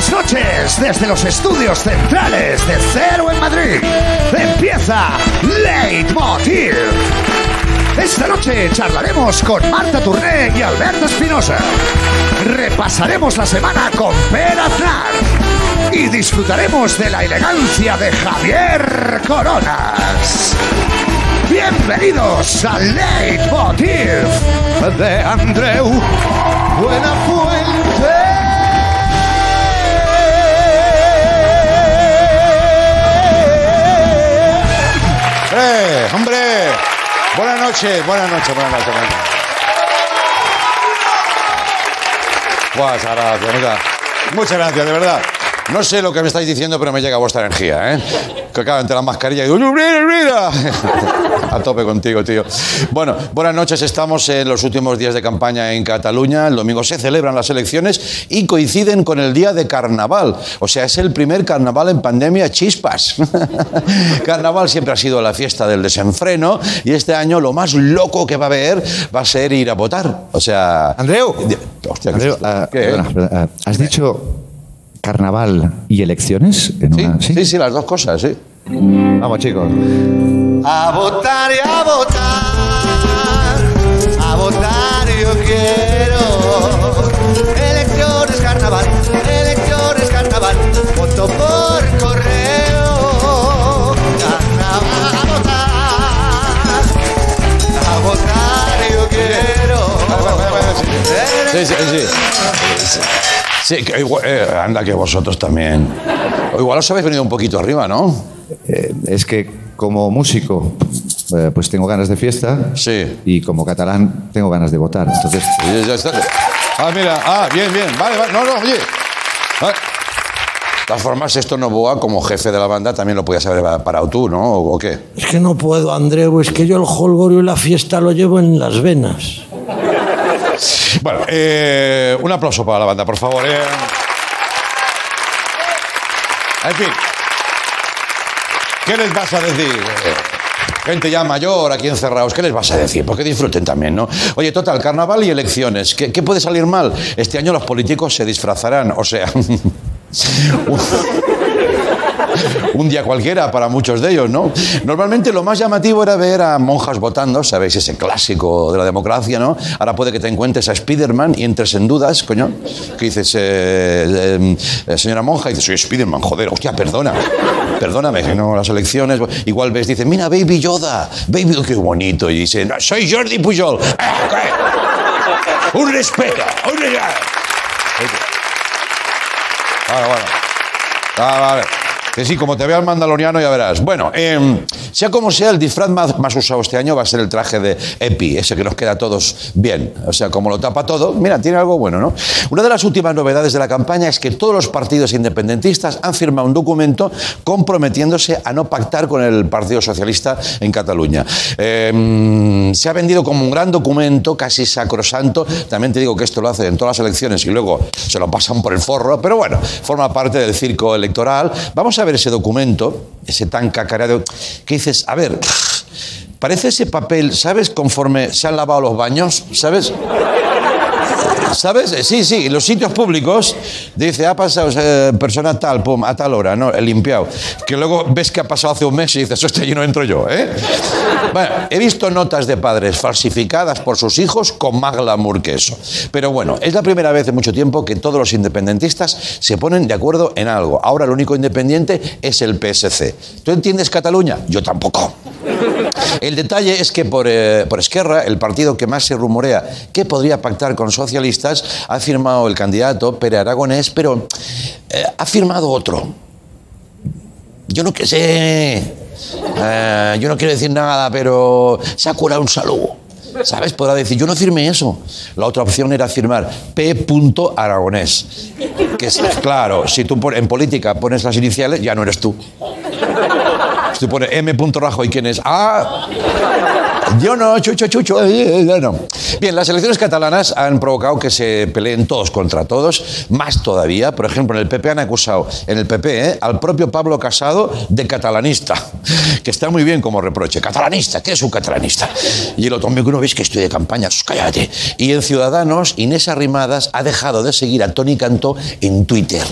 Buenas noches desde los estudios centrales de Cero en Madrid. Empieza Leitmotiv. Esta noche charlaremos con Marta Turné y Alberto Espinosa. Repasaremos la semana con Per Aznar. Y disfrutaremos de la elegancia de Javier Coronas. Bienvenidos al Leitmotiv de Andreu Buenafuente. ¡Eh, hombre! Buenas noches, buenas noches, buenas noches. Buenas noches. Sara, bonita. Muchas gracias, de verdad. No sé lo que me estáis diciendo, pero me llega vuestra energía, ¿eh? Que acaba entre la mascarilla y digo, ¡mira, mira! A tope contigo, tío. Bueno, buenas noches. Estamos en los últimos días de campaña en Cataluña. El domingo se celebran las elecciones y coinciden con el día de carnaval. O sea, es el primer carnaval en pandemia chispas. carnaval siempre ha sido la fiesta del desenfreno y este año lo más loco que va a haber va a ser ir a votar. O sea... Andreu. Hostia, Andreu, ah, ¿qué? perdona, perdona, ah, ¿has dicho carnaval y elecciones? En Sí, una- sí, sí, las dos cosas, sí. Vamos, chicos. A votar y a votar, a votar yo quiero. Elecciones carnaval, elecciones carnaval, voto por correo. Carnaval a votar, a votar yo quiero. Sí, sí, sí. Sí, Sí, que igual- eh, anda que vosotros también. O igual os habéis venido un poquito arriba, ¿no? Eh, es que como músico, eh, pues tengo ganas de fiesta. Sí. Y como catalán, tengo ganas de votar. Entonces, Y ya está. Ah, mira, ah, bien, bien. Vale, vale. No, no, oye. Vale. De todas formas, esto Novoa, como jefe de la banda, también lo podías haber parado tú, ¿no? ¿O, o qué? Es que no puedo, Andreu, es que yo el holgorio y la fiesta lo llevo en las venas. Bueno, eh, un aplauso para la banda, por favor. eh. En fin. ¿Qué les vas a decir? Gente ya mayor, aquí encerrados, ¿qué les vas a decir? Porque disfruten también, ¿no? Oye, total, carnaval y elecciones. ¿Qué, qué puede salir mal? Este año los políticos se disfrazarán, o sea... un- día cualquiera para muchos de ellos, ¿no? Normalmente lo más llamativo era ver a monjas votando, ¿sabéis? Ese clásico de la democracia, ¿no? Ahora puede que te encuentres a Spiderman y entres en dudas, coño. Que dices, eh, eh, señora monja, y dices, soy Spiderman, joder, hostia, perdona. Perdóname, no las elecciones. Igual ves, dice, mira, Baby Yoda, Baby, qué bonito. Y dice, no, soy Jordi Pujol. "Ah, ¿qué? Un respeto, un respeto. Vale, bueno. Ah, vale. Que sí, como te vea el mandaloriano ya verás. Bueno, eh, sea como sea, el disfraz más, más usado este año va a ser el traje de Epi, ese que nos queda a todos bien. O sea, como lo tapa todo, mira, tiene algo bueno, ¿no? Una de las últimas novedades de la campaña es que todos los partidos independentistas han firmado un documento comprometiéndose a no pactar con el Partido Socialista en Cataluña. Eh, se ha vendido como un gran documento, casi sacrosanto. También te digo que esto lo hacen en todas las elecciones y luego se lo pasan por el forro, pero bueno, forma parte del circo electoral. Vamos ver ese documento, ese tan cacareado, que dices, a ver, parece ese papel, ¿sabes? Conforme se han lavado los baños, ¿sabes? ¿Sabes? Sí, sí, en los sitios públicos dice, ha pasado eh, persona tal, pum, a tal hora, ¿no? He limpiado. Que luego ves que ha pasado hace un mes y dices, hostia, yo no entro yo, ¿eh? Bueno, he visto notas de padres falsificadas por sus hijos con más glamour que eso. Pero bueno, es la primera vez en mucho tiempo que todos los independentistas se ponen de acuerdo en algo. Ahora el único independiente es el PSC. ¿Tú entiendes Cataluña? Yo tampoco. El detalle es que por, eh, por Esquerra, el partido que más se rumorea que podría pactar con socialistas, ha firmado el candidato Pere Aragonés, pero eh, ha firmado otro. Yo no que sé, eh, yo no quiero decir nada, pero se ha curado un saludo. ¿Sabes? Podrá decir, yo no firmé eso. La otra opción era firmar P. Aragonés. Que es, claro, si tú en política pones las iniciales, ya no eres tú. Si tú pones M. Rajoy, ¿quién es? Ah, yo no, chucho, chucho, eh, eh, yo no. Bien, las elecciones catalanas han provocado que se peleen todos contra todos, más todavía. Por ejemplo, en el PP han acusado, en el PP, eh, al propio Pablo Casado de catalanista, que está muy bien como reproche. Catalanista, ¿qué es un catalanista? Y el otro, que no veis que estoy de campaña, cállate. Y en Ciudadanos, Inés Arrimadas ha dejado de seguir a Tony Cantó en Twitter.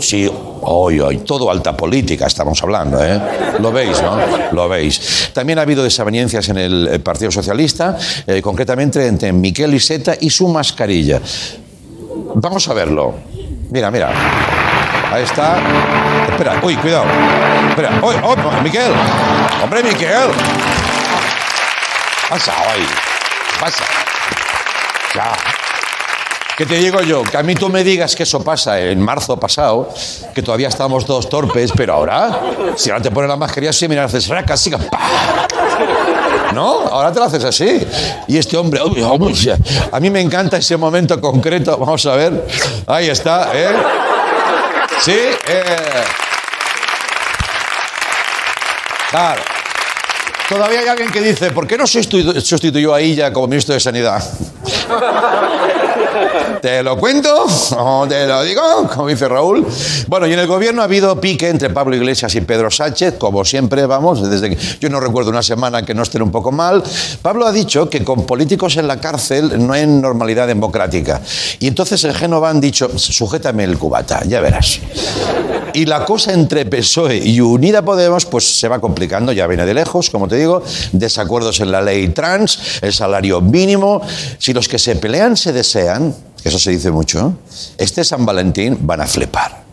Sí, hoy, hoy, todo alta política estamos hablando, ¿eh? Lo veis, ¿no? Lo veis. También ha habido desavenencias en el Partido Socialista, eh, concretamente entre Miquel Iceta y su mascarilla. Vamos a verlo. Mira, mira. Ahí está. Espera, uy, cuidado. Espera, uy, oh, Miquel. Hombre, Miquel. Pasa, hoy. Pasa. Ya. ¿Qué te digo yo? Que a mí tú me digas que eso pasa en marzo pasado, que todavía estábamos todos torpes, pero ahora, si ahora te pones la mascarilla así, mira, haces raca, así, ¡pah! ¿No? Ahora te lo haces así. Y este hombre, a mí me encanta ese momento concreto. Vamos a ver. Ahí está, ¿eh? Sí, eh. Claro. Todavía hay alguien que dice, ¿por qué no sustitu- sustituyó a ella como ministro de Sanidad? ¿Te lo cuento? ¿O te lo digo? Como dice Raúl. Bueno, y en el gobierno ha habido pique entre Pablo Iglesias y Pedro Sánchez, como siempre, vamos, desde que yo no recuerdo una semana que no estén un poco mal. Pablo ha dicho que con políticos en la cárcel no hay normalidad democrática. Y entonces en Génova han dicho, sujétame el cubata, ya verás. Y la cosa entre PSOE y Unida Podemos pues se va complicando, ya viene de lejos, como te digo, desacuerdos en la ley trans, el salario mínimo. Si los que se pelean se desean, eso se dice mucho, este San Valentín van a flipar.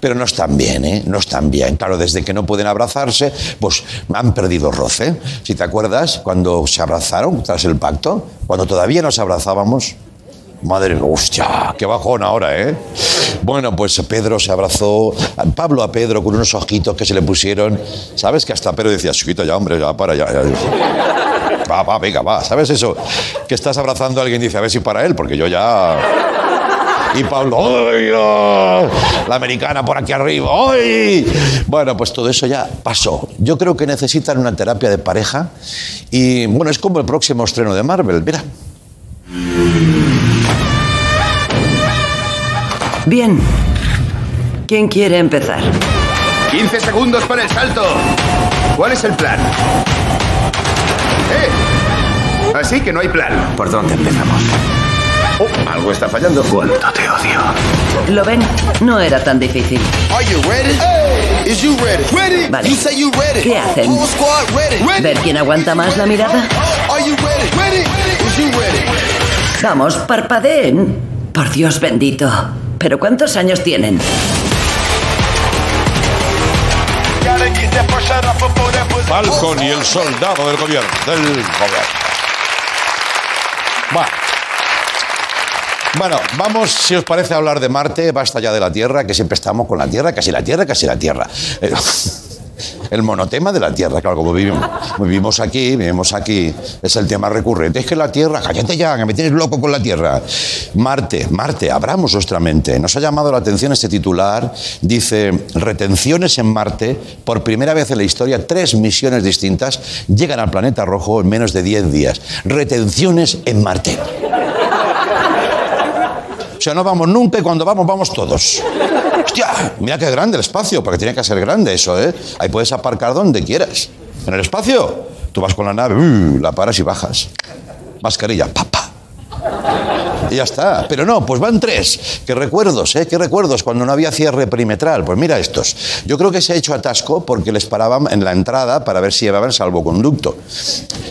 Pero no están bien, ¿eh? No están bien. Claro, desde que no pueden abrazarse, pues han perdido roce. Si te acuerdas, cuando se abrazaron tras el pacto, cuando todavía nos abrazábamos, Madre mía, hostia, qué bajón ahora, ¿eh? Bueno, pues Pedro se abrazó, Pablo a Pedro con unos ojitos que se le pusieron. ¿Sabes? Que hasta Pedro decía, chiquito, ya, hombre, ya, para, ya". Va, va, venga, va. ¿Sabes eso? Que estás abrazando a alguien y dice, a ver si para él, porque yo ya. Y Pablo, la americana por aquí arriba, ¡ay! Bueno, pues todo eso ya pasó. Yo creo que necesitan una terapia de pareja y, bueno, es como el próximo estreno de Marvel, mira. Bien. ¿Quién quiere empezar? 15 segundos para el salto. ¿Cuál es el plan? ¡Eh! Así que no hay plan. ¿Por dónde empezamos? Oh, algo está fallando. ¿Cuánto te odio? ¿Lo ven? No era tan difícil. Are you ready? Hey, is you ready? Ready. Vale. You say you ready. ¿Qué hacen? Whole squad ready. Ready. ¿Ver quién aguanta más la mirada? Are you ready? Ready. Is you ready? Vamos, parpadeen. Por Dios bendito. ¿Pero cuántos años tienen? Falcon y el soldado del gobierno. Del gobierno. Bueno. Vamos, si os parece, hablar de Marte. Basta ya de la Tierra, que siempre estamos con la Tierra, casi la Tierra, casi la Tierra. El monotema de la Tierra, claro, como vivimos, vivimos aquí, vivimos aquí, es el tema recurrente. Es que la Tierra, cállate ya, que me tienes loco con la Tierra. Marte, Marte, abramos nuestra mente. Nos ha llamado la atención este titular. Dice, retenciones en Marte. Por primera vez en la historia, tres misiones distintas llegan al planeta rojo en menos de 10 días. Retenciones en Marte. O sea, no vamos nunca y cuando vamos, vamos todos. Hostia, mira qué grande el espacio, porque tiene que ser grande eso, ¿eh? Ahí puedes aparcar donde quieras. En el espacio, tú vas con la nave, uh, la paras y bajas. Mascarilla, papá. Ya está. Pero no, pues van tres. Qué recuerdos, ¿eh? Qué recuerdos cuando no había cierre perimetral. Pues mira estos. Yo creo que se ha hecho atasco porque les paraban en la entrada para ver si llevaban salvoconducto.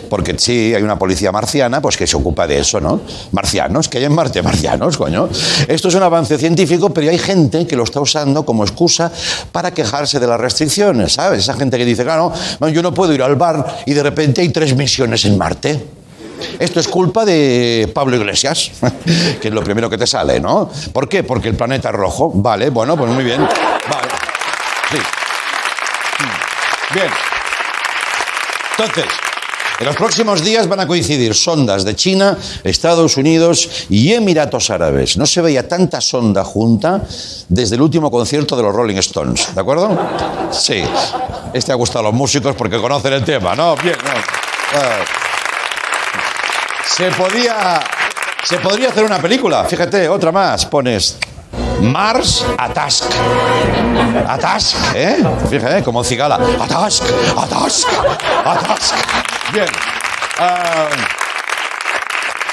Porque sí, hay una policía marciana pues que se ocupa de eso, ¿no? Marcianos, que hay en Marte, marcianos, coño. Esto es un avance científico, pero hay gente que lo está usando como excusa para quejarse de las restricciones, ¿sabes? Esa gente que dice, claro, no, yo no puedo ir al bar y de repente hay tres misiones en Marte. Esto es culpa de Pablo Iglesias, que es lo primero que te sale, ¿no? ¿Por qué? Porque el planeta es rojo. Vale, bueno, pues muy bien. Vale. Sí. Bien. Entonces, en los próximos días van a coincidir sondas de China, Estados Unidos y Emiratos Árabes. No se veía tanta sonda junta desde el último concierto de los Rolling Stones, ¿de acuerdo? Sí. Este ha gustado a los músicos porque conocen el tema, ¿no? Bien. Se podía. Se podría hacer una película. Fíjate, otra más. Pones. Mars Atask. Atask, ¿eh? Fíjate, como cigala. Atask, Atask, Atask. Bien. Ah,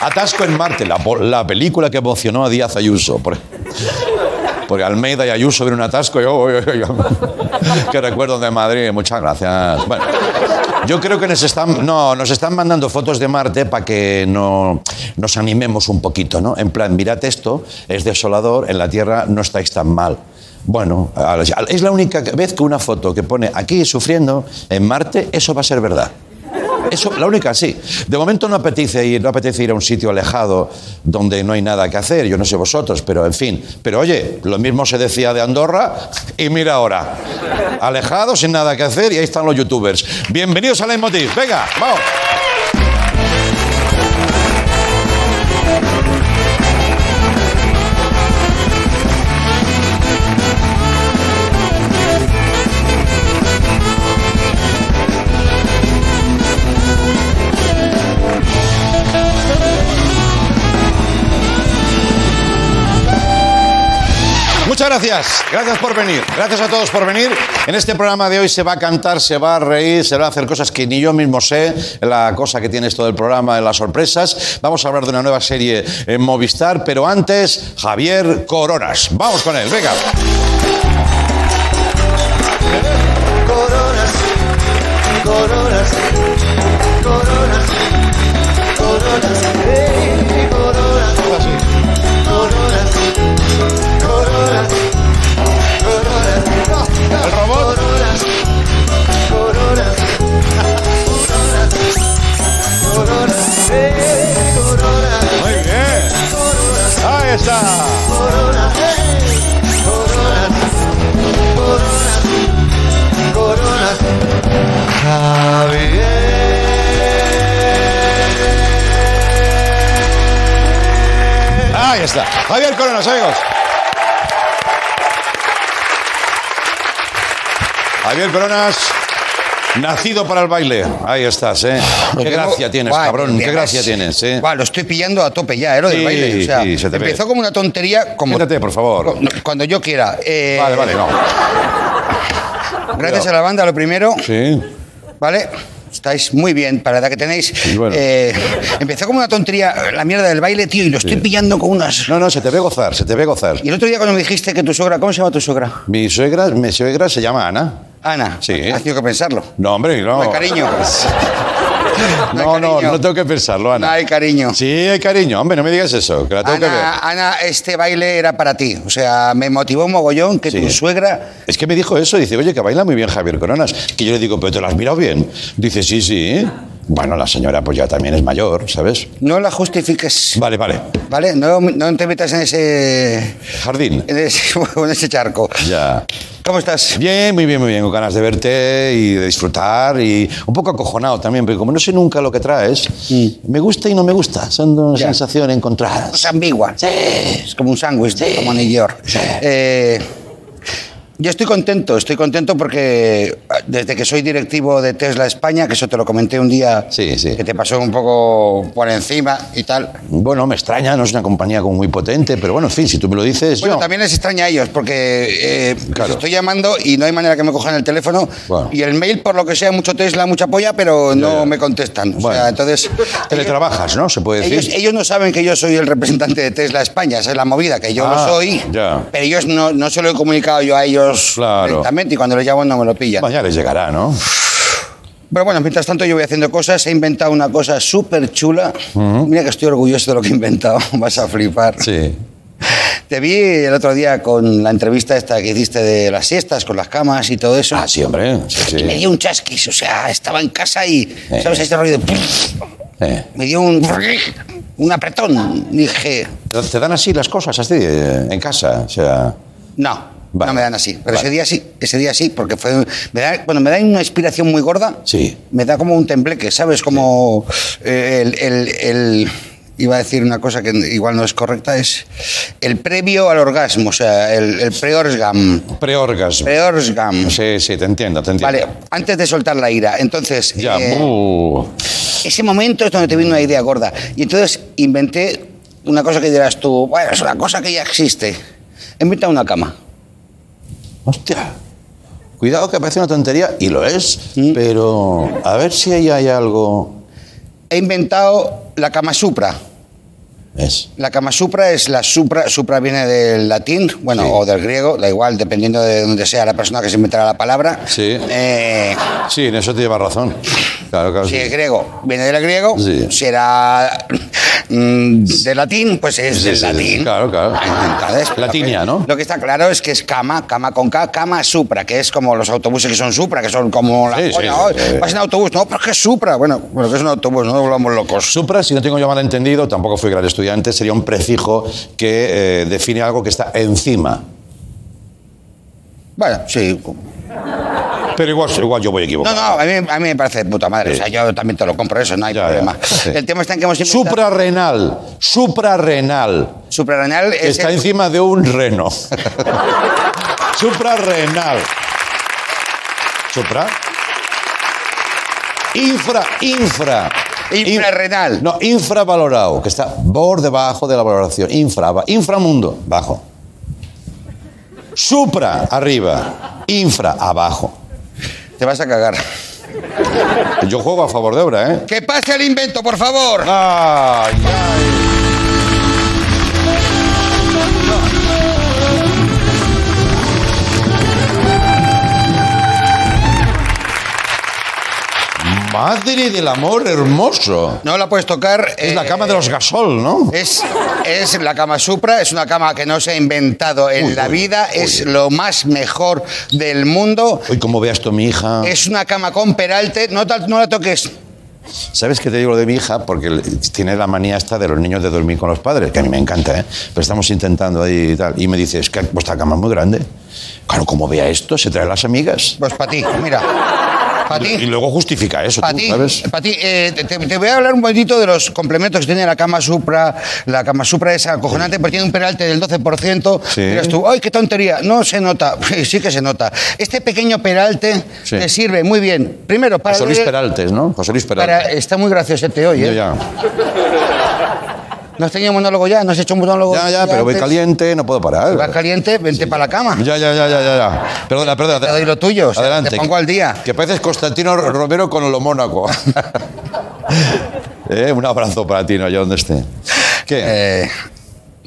Atasco en Marte, la, la película que emocionó a Díaz Ayuso. Por- Porque Almeida y Ayuso ven un atasco. Yo, yo, yo, yo. Qué recuerdo de Madrid. Muchas gracias. Bueno, yo creo que nos están, no, nos están mandando fotos de Marte para que no, nos animemos un poquito, ¿no? En plan, mirad esto, es desolador, en la Tierra no estáis tan mal. Bueno, es la única vez que una foto que pone aquí sufriendo en Marte, eso va a ser verdad. Eso, la única sí. De momento no apetece ir, no apetece ir a un sitio alejado donde no hay nada que hacer. Yo no sé vosotros, pero en fin. Pero oye, lo mismo se decía de Andorra y mira ahora. Alejado, sin nada que hacer y ahí están los youtubers. Bienvenidos a Leitmotiv. Venga, vamos. Muchas gracias, gracias por venir, gracias a todos por venir. En este programa de hoy se va a cantar, se va a reír, se va a hacer cosas que ni yo mismo sé, la cosa que tiene esto del programa las sorpresas. Vamos a hablar de una nueva serie en Movistar, pero antes, Javier Coronas. Vamos con él, venga. Coronas, coronas, coronas, coronas, Javier Coronas, amigos. Javier Coronas, nacido para el baile. Ahí estás, ¿eh? Qué gracia tienes, cabrón. Qué gracia tienes, ¿eh? lo estoy pillando a tope ya, ¿eh? Lo del Sí, baile. O sea, sí, se te ve. empezó como una tontería, como. Siéntate, por favor. cu- Cuando yo quiera. Eh, Vale, vale, no. Gracias a la banda, lo primero. Sí. ¿Vale? Estáis muy bien para la edad que tenéis. bueno. Eh, empezó como una tontería la mierda del baile, tío, y lo estoy pillando con unas. No, no, se te ve gozar, se te ve gozar. Y el otro día cuando me dijiste que tu suegra, ¿cómo se llama tu suegra? Mi suegra, mi suegra se llama Ana. Ana. Sí. Has tenido que pensarlo. No, hombre, no. Hay cariño. No, no, no tengo que pensarlo, Ana. No hay cariño. Sí, hay cariño. Hombre, no me digas eso, que la tengo que ver. Ana, Ana, este baile era para ti. O sea, me motivó un mogollón que Sí. tu suegra. Es que me dijo eso, dice, oye, que baila muy bien Javier Coronas. Que yo le digo, pero te lo has mirado bien. Dice, sí, sí. Bueno, la señora pues ya también es mayor, ¿sabes? No la justifiques. Vale, vale. ¿Vale? No, no te metas en ese. Jardín. En ese, en ese charco. Ya. ¿Cómo estás? Bien, muy bien, muy bien. Con ganas de verte y de disfrutar y un poco acojonado también, porque como no sé nunca lo que traes, me gusta y no me gusta. Son dos Ya. sensaciones encontradas. Es ambigua. Es como un sándwich, como New York. Eh, yo estoy contento, estoy contento porque ah, desde que soy directivo de Tesla España, que eso te lo comenté un día, Sí, sí. que te pasó un poco por encima y tal. Bueno, me extraña, no es una compañía como muy potente, pero bueno, en fin, si tú me lo dices, Bueno, yo... también les extraña a ellos porque eh, Claro. estoy llamando y no hay manera que me cojan el teléfono Bueno. y el mail, por lo que sea, mucho Tesla, mucha polla, pero no me contestan. O Bueno. sea, entonces... Teletrabajas, ¿no? Se puede decir. Ellos, ellos no saben que yo soy el representante de Tesla España, esa es la movida, que yo Ah, lo soy, ya. pero ellos no, no se lo he comunicado yo a ellos Claro. directamente y cuando les llamo no me lo pillan. Vaya, les llegará, ¿no? Pero bueno, mientras tanto yo voy haciendo cosas, he inventado una cosa súper chula. Mira que estoy orgulloso de lo que he inventado, vas a flipar. Sí. Te vi el otro día con la entrevista esta que hiciste de las siestas, con las camas y todo eso. Ah, sí, hombre. Sí, Y me sí. dio un chasquis, o sea, estaba en casa y, Eh. ¿sabes? Este de... Eh. Me dio un... un apretón. Dije, ¿Te dan así las cosas, así, eh, en casa? O sea... No, Vale. no me dan así. Pero Vale. ese día sí, ese día sí, porque fue. Me da, cuando me da una inspiración muy gorda, Sí. me da como un tembleque, ¿sabes? Como eh, el, el- el- Iba a decir una cosa que igual no es correcta, es el previo al orgasmo, o sea, el, el pre-orgasm. Preorgasmo. Pre-orgasm. Sí, sí, te entiendo, te entiendo. Vale, antes de soltar la ira. Entonces, Ya, eh, ese momento es donde te vino una idea gorda. Y entonces inventé una cosa que dirás tú, bueno, es una cosa que ya existe. He inventado una cama. Hostia. Cuidado que parece una tontería, y lo es, Mm. pero a ver si ahí hay algo... he inventado la cama supra. Es. La cama supra es la supra, supra viene del latín, bueno, Sí. o del griego, da igual, dependiendo de donde sea la persona que se inventará la palabra. Sí. Eh, Sí, en eso te llevas razón. Claro, claro. si sí. es griego, viene del griego. Sí. Si era mm, de latín, pues es Sí, del sí, latín. Claro, claro. Entonces, Latinia, ¿no? Lo que está claro es que es cama, cama con K, cama supra, que es como los autobuses que son supra, que son como la Sí, polla, sí, "Ay, sí. vas en autobús, no, pero es que es supra. Bueno, bueno, que es un autobús, no volvamos locos. Supra, si no tengo yo mal entendido, tampoco fui gran estudiante, sería un prefijo que eh, define algo que está encima. Bueno, sí. Pero igual, igual yo voy No, equivocado. no, a mí, a mí me parece de puta madre. Sí. O sea, yo también te lo compro eso, no hay Ya, ya, problema. sí. El tema está en que hemos inventado- Suprarrenal. Suprarrenal. Suprarrenal es está el- encima de un reno. Suprarrenal. Supra. Infra, infra. Infrarrenal. In- no, infravalorado, que está por debajo de la valoración. Infra, inframundo, bajo. Supra, arriba. Infra, abajo. Te vas a cagar. Yo juego a favor de obra, ¿eh? ¡Que pase el invento, por favor! Ay, ay. Madre del amor hermoso. No la puedes tocar. Es eh, la cama de los gasol, ¿no? Es, es la cama Supra, es una cama que no se ha inventado en Uy, la uy, vida, uy. es lo más mejor del mundo. Hoy como vea esto mi hija. Es una cama con peralte, no, la toques. ¿Sabes qué te digo lo de mi hija? Porque tiene la manía esta de los niños de dormir con los padres, que a mí me encanta, ¿eh? Pero estamos intentando ahí y tal. Y me dice, es que vuestra cama es muy grande. Claro, como vea esto, se trae las amigas. Pues para ti, mira. Y luego justifica eso, Para tú, ti, ¿sabes? pa' ti, eh, te, te voy a hablar un poquito de los complementos que tiene la cama Supra. La cama Supra es acojonante porque tiene un peralte del 12%. Sí. Tú, ¡ay, qué tontería! No se nota. Sí que se nota. Este pequeño peralte Sí. te sirve muy bien. Primero, para... José Luis Peraltes, ¿no? José Luis Peraltes. para- está muy gracioso este hoy, Yo ¿eh? ya. ¿No has tenido monólogo ya? ¿No has hecho un monólogo Ya, ya, pero voy antes? caliente, no puedo parar. Vas caliente, vente para la cama. Ya, ya, ya, ya, ya, ya. Perdona, perdona. Te doy lo tuyo, o sea, Adelante. te pongo al día. Que pareces Constantino Romero con lo Mónaco. Eh, un abrazo para ti, no, allá donde esté. ¿Qué? Eh,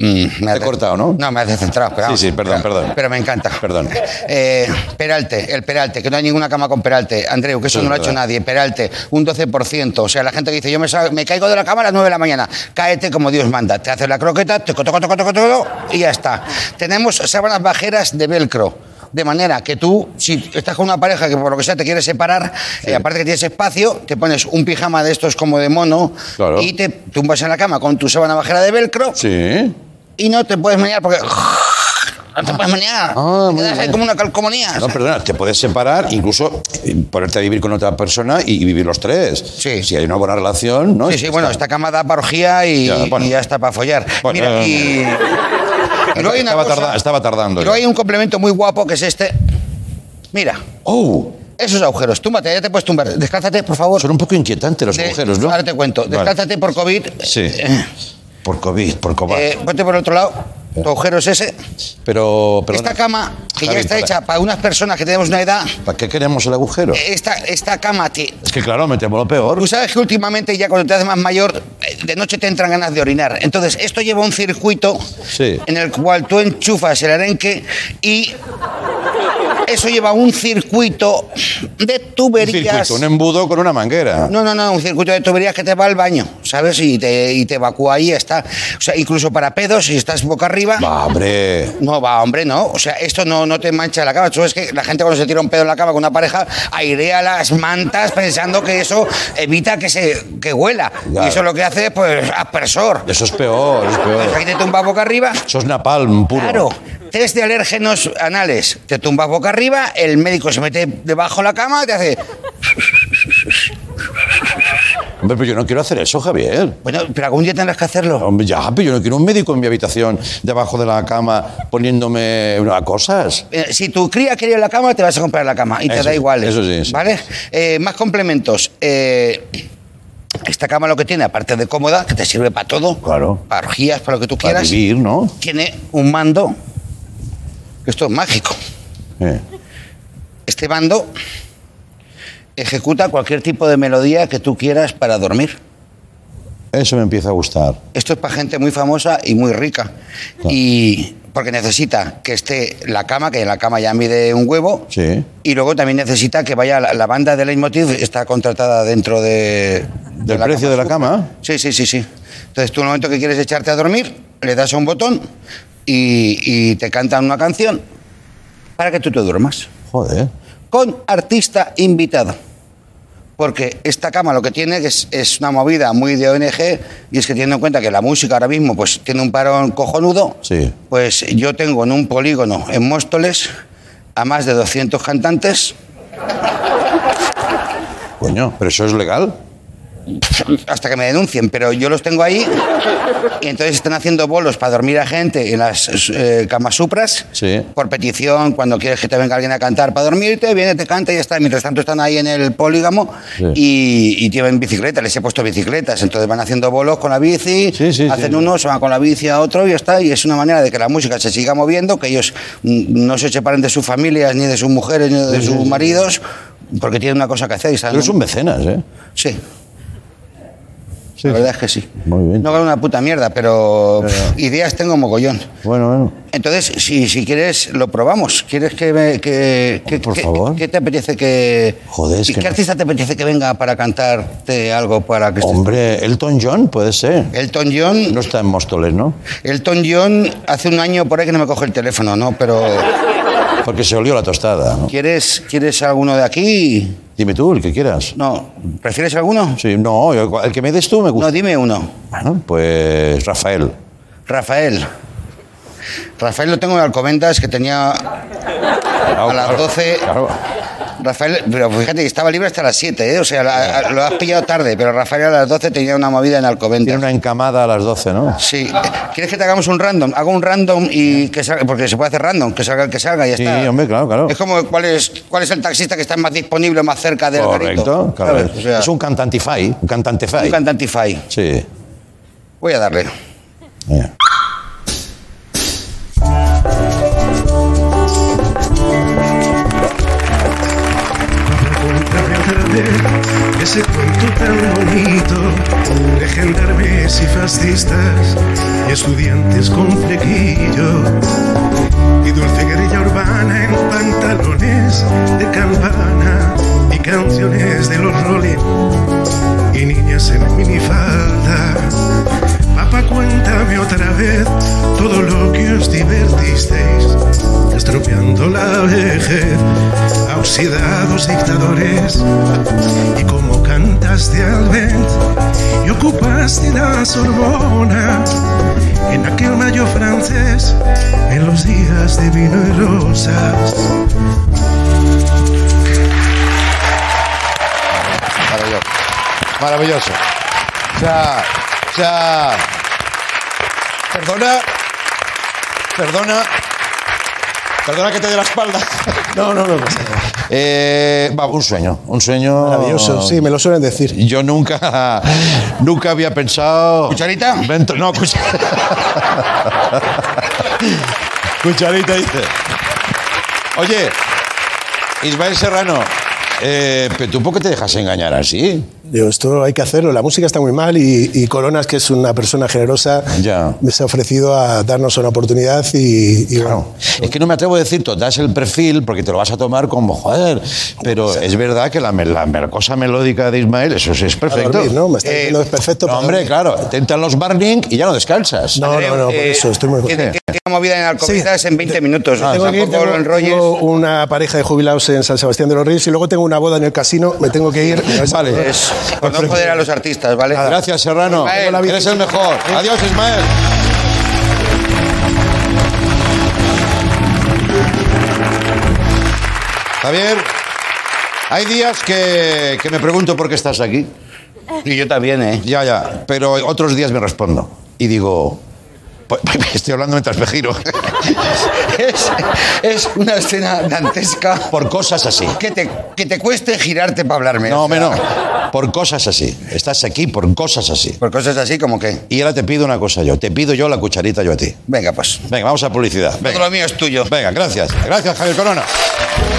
mm, me Te he cortado, ¿no? No, me hace centrado. Pero Sí, sí, perdón, pero- perdón. Pero me encanta. Perdón. Eh, peralte, el Peralte, que no hay ninguna cama con Peralte. Andreu, que eso no lo ha hecho nadie. Peralte, un 12%. O sea, la gente que dice, yo me, caigo de la cama a las 9 de la mañana. Cáete como Dios manda. Te haces la croqueta, te toco, toco, toco, toco, y ya está. Tenemos sábanas bajeras de velcro. De manera que tú, si estás con una pareja que por lo que sea te quieres separar, eh, aparte que tienes espacio, te pones un pijama de estos como de mono Claro. y te tumbas en la cama con tu sábana bajera de velcro Sí. Y no te puedes menear porque no te puedes menear. Ah, Quedas ahí como una calcomanía. No, perdona, te puedes separar, incluso eh, ponerte a vivir con otra persona y, y vivir los tres. Sí. Si hay una buena relación, ¿no? Sí, sí, bueno, esta cama da para orgía y Ya, bueno. y ya está para follar. Bueno, Mira, eh, y, y luego hay una estaba, cosa- tarda- estaba tardando. y luego hay un complemento muy guapo que es este. Mira, ¡Oh! esos agujeros. Túmbate, ya te puedes tumbar. Descálzate, por favor. Son un poco inquietantes los De- agujeros, ¿no? Ahora te cuento. Vale. Descálzate por COVID. Sí. Eh, Por COVID, por COVID. eh, ponte por el otro lado. Tu agujero es ese. pero, perdona. Esta cama, que ya Javi, está para- hecha para unas personas que tenemos una edad, ¿Para qué queremos el agujero? esta, esta cama te, Es que claro, me temo lo peor. Tú sabes que últimamente ya cuando te haces más mayor, eh, de noche te entran ganas de orinar. Entonces, esto lleva un circuito Sí. en el cual tú enchufas el arenque y eso lleva un circuito de Un tuberías. circuito, un embudo con una manguera. No, no, no, un circuito de tuberías que te va al baño, ¿sabes? Y te, y te evacúa ahí, está. O sea, incluso para pedos, si estás boca arriba. Va, hombre. No, va, hombre, no. O sea, esto no, no te mancha la cama. Tú sabes que la gente cuando se tira un pedo en la cama con una pareja airea las mantas pensando que eso evita que se que huela. Claro. Y eso lo que hace es, pues, aspersor. Eso es peor, es Pues peor. ahí te tumbas boca arriba. Eso es napalm puro. Claro. Test de alérgenos anales. Te tumbas boca arriba, el médico se mete debajo de la cama y te hace... Hombre, pero yo no quiero hacer eso, Javier. Bueno, pero algún día tendrás que hacerlo. Hombre, ya, pero yo no quiero un médico en mi habitación, debajo de la cama, poniéndome cosas. Eh, Si tu cría quería la cama, te vas a comprar la cama y te Eso da igual. eso sí, sí. ¿Vale? Eh, más complementos. Eh, esta cama lo que tiene, aparte de cómoda, que te sirve para todo. Claro. Para orgías, para lo que tú Para quieras. vivir, ¿no? Tiene un mando. Esto es mágico. Eh. Este mando ejecuta cualquier tipo de melodía que tú quieras para dormir. Eso me empieza a gustar. Esto es para gente muy famosa y muy rica. Y porque necesita que esté la cama, que la cama ya mide un huevo. Sí. Y luego también necesita que vaya la, la banda de Leitmotiv, está contratada dentro de... ¿Del precio de la cama? Sí, sí, sí, sí. Entonces tú en el momento que quieres echarte a dormir, le das a un botón y, y te cantan una canción para que tú te duermas. Joder. Con artista invitado. Porque esta cama lo que tiene es, es una movida muy de ONG y es que teniendo en cuenta que la música ahora mismo pues tiene un parón cojonudo, Sí. pues yo tengo en un polígono en Móstoles a más de 200 cantantes Coño, ¿pero eso es legal? Hasta que me denuncien, pero yo los tengo ahí y entonces están haciendo bolos para dormir a gente en las eh, camas supras Sí. por petición, cuando quieres que te venga alguien a cantar para dormirte, viene, te canta y ya está. Mientras tanto están ahí en el polígamo Sí. y, y llevan bicicletas, les he puesto bicicletas, entonces van haciendo bolos con la bici, Sí, hacen sí. uno, se van con la bici a otro y ya está. Y es una manera de que la música se siga moviendo, que ellos mm, no se separen de sus familias, ni de sus mujeres, ni de sus maridos, porque tienen una cosa que hacer. y eres un mecenas, ¿eh? Sí. La verdad es que sí. Muy bien. No gano una puta mierda, pero, pff, ideas tengo mogollón. Bueno, bueno. Entonces, si, si quieres, lo probamos. ¿Quieres que, me- que, que- Por que- favor. ¿Qué te apetece que... Joder, es ¿Y qué no- artista te apetece que venga para cantarte algo para que estés- Hombre, Elton John puede ser. Elton John... No está en Móstoles, ¿no? Elton John hace un año por ahí que no me coge el teléfono, ¿no? Pero... Porque se olió la tostada. ¿no? ¿Quieres, ¿Quieres alguno de aquí? Dime tú, el que quieras. No. ¿Prefieres alguno? Sí, no, yo- el que me des tú me gusta. No, dime uno. Bueno, pues Rafael. Rafael. Rafael lo tengo en Alcobendas, que tenía a las 12. Claro. Rafael, pero fíjate, estaba libre hasta las 7, ¿eh? O sea, la- a- lo has pillado tarde, pero Rafael a las 12 tenía una movida en Tiene Alcobendas. una encamada a las 12, ¿no? Sí. ¿Quieres que te hagamos un random? Hago un random y que salga, porque se puede hacer random, que salga el que salga y ya Sí, está. hombre, claro, claro. Es como cuál es, cuál es el taxista que está más disponible, más cerca del garito. Correcto, claro. ¿sabes? O sea, es un cantantify, un cantantify. un cantantify. Sí. Voy a darle. Ese cuento tan bonito de gendarmes y fascistas y estudiantes con flequillo y dulce guerrilla urbana en pantalones de campana y canciones de los Rolling y niñas en minifalda. Papá, cuéntame otra vez todo lo que os divertisteis, estropeando la vejez, oxidados dictadores, y como cantaste al vent y ocupaste la Sorbona en aquel mayo francés, en los días de vino y rosas. Maravilloso. Maravilloso. O sea, o sea, perdona, perdona, perdona que te dé la espalda. No, no, no. Eh, va, un sueño, un sueño Maravilloso, sí, me lo suelen decir. Yo nunca, nunca había pensado. ¿Cucharita? Vento- no, cucharita. cucharita dice. Oye, Ismael Serrano, eh, ¿pero tú por qué te dejas engañar así? Digo, esto hay que hacerlo. La música está muy mal y, y Coronas, que es una persona generosa, Ya. se ha ofrecido a darnos una oportunidad y, y bueno, Es que no me atrevo a decir, tú das el perfil porque te lo vas a tomar como, joder, pero es verdad que la, la, me- cosa melódica de Ismael, eso sí es perfecto. dormir, ¿no? Me está Eh, es perfecto No, para hombre, dormir. claro, te entran los burning y ya no descansas. No, no, no, por Eh, eso estoy muy tiene una movida en Alcobendas en 20 minutos. Ah, Tengo que ir, tengo, lo tengo una pareja de jubilados en San Sebastián de los Reyes y luego tengo una boda en el casino, me tengo que ir. Vale. Por no joder a los artistas, ¿vale? Gracias, Serrano. Ismael. Eres el mejor. Adiós, Ismael. Javier, hay días que, que me pregunto por qué estás aquí. Y yo también, ¿eh? Ya, ya. Pero otros días me respondo. Y digo, estoy hablando mientras me giro. Es, es una escena dantesca. Por cosas así. Que te, que te cueste girarte para hablarme. No, hombre, no. Por cosas así. Estás aquí por cosas así. Por cosas así como que. Y ahora te pido una cosa yo. Te pido yo la cucharita yo a ti. Venga, pues. Venga, vamos a publicidad. Todo lo mío es tuyo. Venga gracias. Gracias, Javier Corona.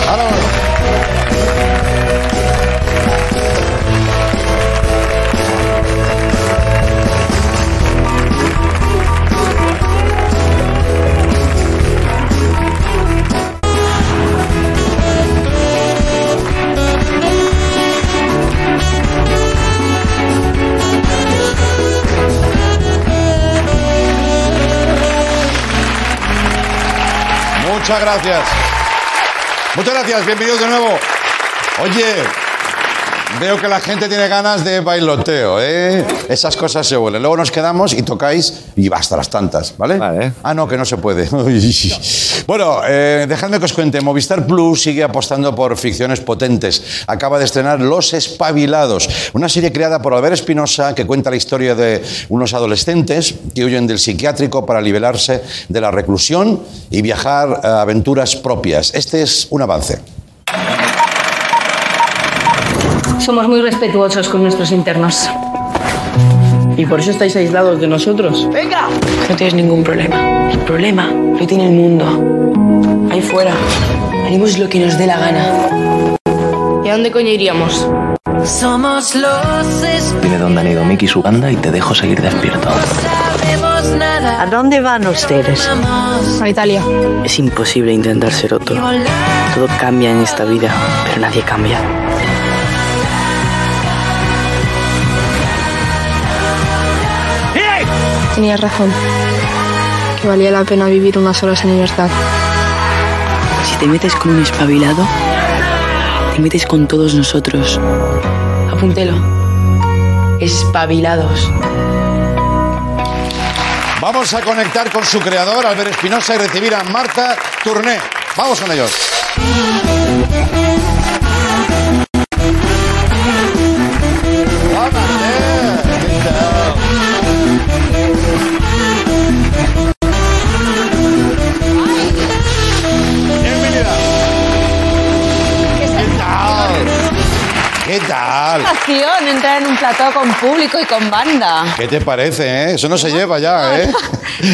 Ahora volvemos. Muchas gracias. Muchas gracias, bienvenidos de nuevo. Oye, veo que la gente tiene ganas de bailoteo, ¿eh? Esas cosas se vuelven. Luego nos quedamos y tocáis y basta las tantas, ¿vale? Vale. Ah, no, que no se puede. Bueno, eh, dejadme que os cuente. Movistar Plus sigue apostando por ficciones potentes. Acaba de estrenar Los Espabilados, una serie creada por Albert Espinosa que cuenta la historia de unos adolescentes que huyen del psiquiátrico para liberarse de la reclusión y viajar a aventuras propias. Este es un avance. Somos muy respetuosos con nuestros internos. ¿Y por eso estáis aislados de nosotros? ¡Venga! No tienes ningún problema. El problema lo tiene el mundo. Ahí fuera. Haremos lo que nos dé la gana. ¿Y a dónde coño iríamos? Somos los Dime dónde han ido Mickey y su banda y te dejo seguir despierto. sabemos nada. ¿A dónde van ustedes? A Italia. Es imposible intentar ser otro. Todo cambia en esta vida, pero nadie cambia. Tenías razón. Que valía la pena vivir unas horas en libertad. Si te metes con un espabilado, te metes con todos nosotros. Apúntelo. Espabilados. Vamos a conectar con su creador, Albert Espinosa, y recibir a Marta Tourné. Vamos con ellos. ¿Qué tal? Acción, entrar en un plató con público y con banda. ¿Qué te parece, eh? Eso no se lleva ya, ¿eh?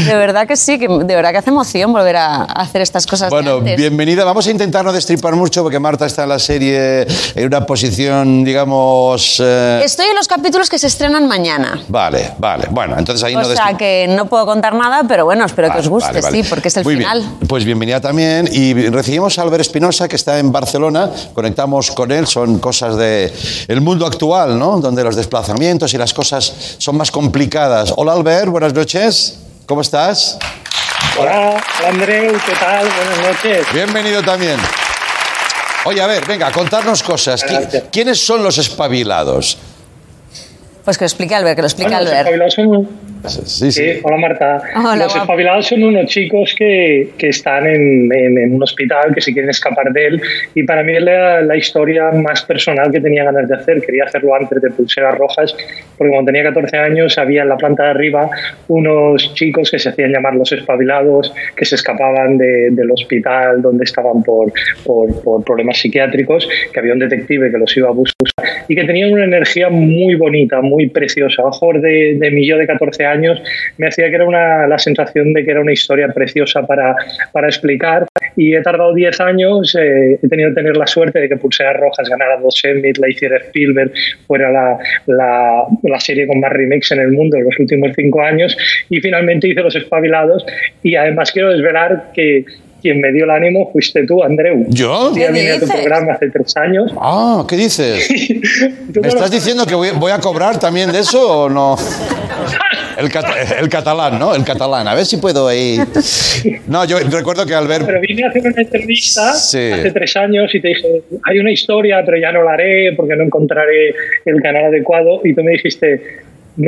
De verdad que sí, que de verdad que hace emoción volver a hacer estas cosas. de Bueno, antes. bienvenida. Vamos a intentar no destripar mucho porque Marta está en la serie en una posición, digamos... eh, Estoy en los capítulos que se estrenan mañana. Vale, vale. Bueno, entonces ahí o no sea destri- que no puedo contar nada, pero bueno, espero que os guste, Vale, vale. sí, porque es el Muy bien. final. Pues bienvenida también. Y recibimos a Albert Espinosa, que está en Barcelona. Conectamos con él. Son cosas del el mundo actual, ¿no? Donde los desplazamientos y las cosas son más complicadas. Hola, Albert. Buenas noches. ¿Cómo estás? Hola, hola Andreu, ¿qué tal? Buenas noches. Bienvenido también. Oye, a ver, venga, contarnos cosas. ¿Qui- ¿Quiénes son los espabilados? Pues que lo explique Albert, que lo explique Bueno, los Albert. espabilados son- Sí, Sí, hola Marta. Hola, los guapo. espabilados son unos chicos que, que están en, en- en un hospital, que se quieren escapar de él. Y para mí es la, la historia más personal que tenía ganas de hacer. Quería hacerlo antes de Pulseras Rojas, porque cuando tenía 14 años había en la planta de arriba unos chicos que se hacían llamar los espabilados, que se escapaban de- del hospital donde estaban por, por, por problemas psiquiátricos, que había un detective que los iba a buscar y que tenían una energía muy bonita, muy preciosa. Mejor de, de mi yo de 14 años me hacía que era una, la sensación de que era una historia preciosa para, para explicar y he tardado 10 años, eh, he tenido que tener la suerte de que Pulseras Rojas ganara dos Emmys, la hiciera Spielberg, fuera la, la, la serie con más remakes en el mundo en los últimos 5 años y finalmente hice Los Espabilados y además quiero desvelar que quien me dio el ánimo fuiste tú, Andreu. ¿Yo? Sí, vine a tu programa hace tres años. Ah, ¿qué dices? ¿Me estás diciendo que voy, voy a cobrar también de eso o no? El, cata- el catalán, ¿no? El catalán. A ver si puedo ahí. No, yo recuerdo que Albert. Pero vine a hacer una entrevista Sí. hace tres años y te dije, hay una historia, pero ya no la haré porque no encontraré el canal adecuado. Y tú me dijiste,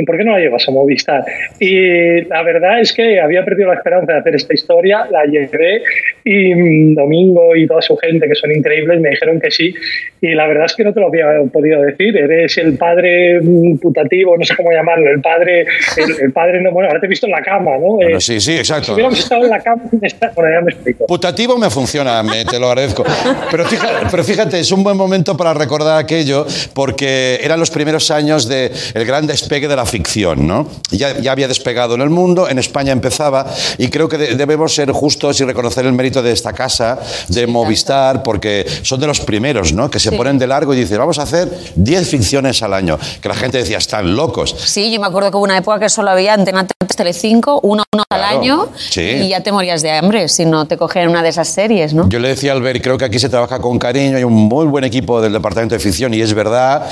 ¿por qué no la llevas a Movistar? Y la verdad es que había perdido la esperanza de hacer esta historia, la llevé y mm, Domingo y toda su gente, que son increíbles, me dijeron que sí. Y la verdad es que no te lo había podido decir. Eres el padre mm, putativo, no sé cómo llamarlo, el padre, el, el padre, no, bueno, ahora te he visto en la cama, ¿no? Bueno, Eh, sí, sí, Si exacto. hubiéramos estado en la cama, bueno, ya me explico. Putativo me funciona, me- te lo agradezco. Pero fíjate, pero fíjate, es un buen momento para recordar aquello, porque eran los primeros años del gran despegue de la ficción, ¿no? Ya, ya había despegado en el mundo, en España empezaba, y creo que de- debemos ser justos y reconocer el mérito de esta casa, de Movistar, porque son de los primeros, ¿no? Que se Sí. ponen de largo y dicen, vamos a hacer 10 ficciones al año. Que la gente decía, están locos. Sí, yo me acuerdo que hubo una época que solo había Antena 3, Telecinco, uno, uno al año, sí. y ya te morías de hambre si no te cogían una de esas series, ¿no? Yo le decía a Albert, creo que aquí se trabaja con cariño, hay un muy buen equipo del departamento de ficción y es verdad.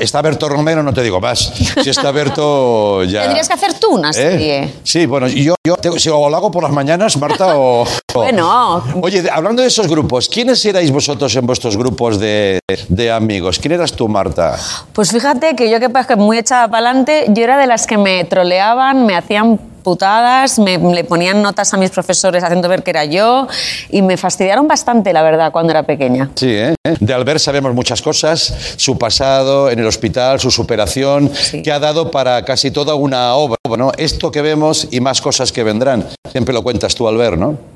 Está Berto Romero, no te digo más. Si está Berto momento ya... Tendrías que hacer tú una ¿Eh? serie. Sí, bueno, yo, yo te- si lo hago por las mañanas, Marta, o... o- Bueno. Oye, hablando de esos grupos, ¿quiénes erais vosotros en vuestros grupos de, de amigos? ¿Quién eras tú, Marta? Pues fíjate que yo que que muy echada para adelante, yo era de las que me troleaban, me hacían putadas, me le ponían notas a mis profesores haciendo ver que era yo y me fastidiaron bastante, la verdad, cuando era pequeña. Sí, ¿eh? De Albert sabemos muchas cosas, su pasado en el hospital, su superación, que ha dado para casi toda una obra, ¿no? Esto que vemos y más cosas que vendrán. Siempre lo cuentas tú, Albert, ¿no?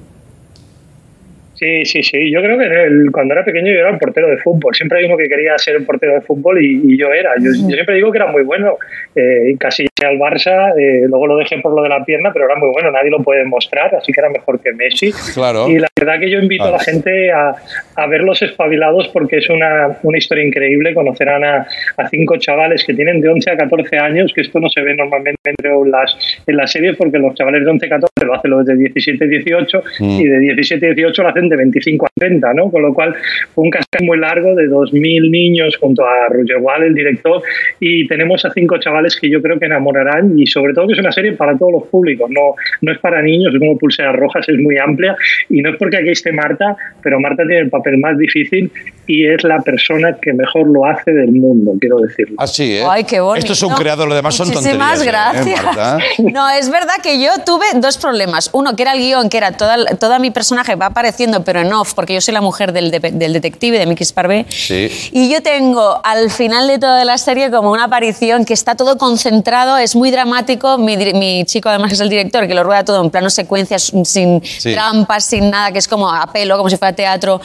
Sí, sí, sí. Yo creo que el- cuando era pequeño yo era el portero de fútbol. Siempre hay uno que quería ser el portero de fútbol y, y yo era. Yo, yo siempre digo que era muy bueno. Eh, casi llegué al Barça, eh, luego lo dejé por lo de la pierna, pero era muy bueno. Nadie lo puede mostrar, así que era mejor que Messi. Claro. Y la verdad que yo invito a la gente a, a verlos espabilados porque es una, una historia increíble. Conocerán a, a cinco chavales que tienen de 11 a 14 años, que esto no se ve normalmente en las, en las series porque los chavales de 11 a 14 lo hacen los de 17 a 18 Mm. y de 17 a 18 lo hacen de 25 a 30, ¿no? Con lo cual fue un casting muy largo de 2.000 niños junto a Roger Wall, el director, y tenemos a cinco chavales que yo creo que enamorarán y sobre todo que es una serie para todos los públicos, no, no es para niños, es como Pulseras Rojas, es muy amplia y no es porque aquí esté Marta, pero Marta tiene el papel más difícil y es la persona que mejor lo hace del mundo, quiero decirlo. Así, ¿eh? Ay, qué bonito. Esto es un creador, lo demás son Muchísimas tonterías. ¿eh, gracias. Marta? No, es verdad que yo tuve dos problemas. Uno, que era el guion, que era toda, toda mi personaje va apareciendo, pero en off, porque yo soy la mujer del, de- del detective, de Mickey Sparvé. Sí. Y yo tengo al final de toda la serie como una aparición que está todo concentrado, es muy dramático. Mi, mi chico, además, es el director, que lo rueda todo en plano secuencias, sin Sí. trampas, sin nada, que es como a pelo, como si fuera teatro.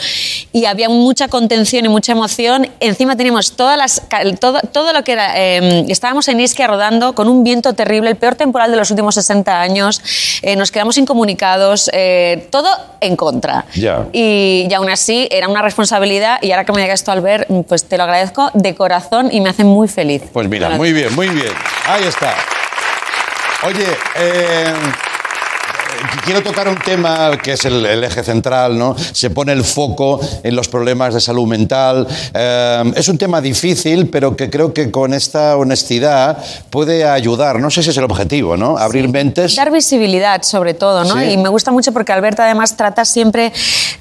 Y había mucha contención y mucha emoción. Encima teníamos todas las, todo, todo lo que era. eh, estábamos en Isquia rodando con un viento terrible, el peor temporal de los últimos 60 años. eh, nos quedamos incomunicados, eh, todo en contra. Ya. Y, y aún así era una responsabilidad y ahora que me diga esto al ver, pues te lo agradezco de corazón y me hace muy feliz. Pues mira, muy bien, muy bien. Ahí está. Oye, eh, quiero tocar un tema que es el, el eje central, ¿no? Se pone el foco en los problemas de salud mental. Eh, es un tema difícil, pero que creo que con esta honestidad puede ayudar. No sé si es el objetivo, ¿no? Abrir mentes. Dar visibilidad, sobre todo, ¿no? Sí. Y me gusta mucho porque Alberta además trata siempre,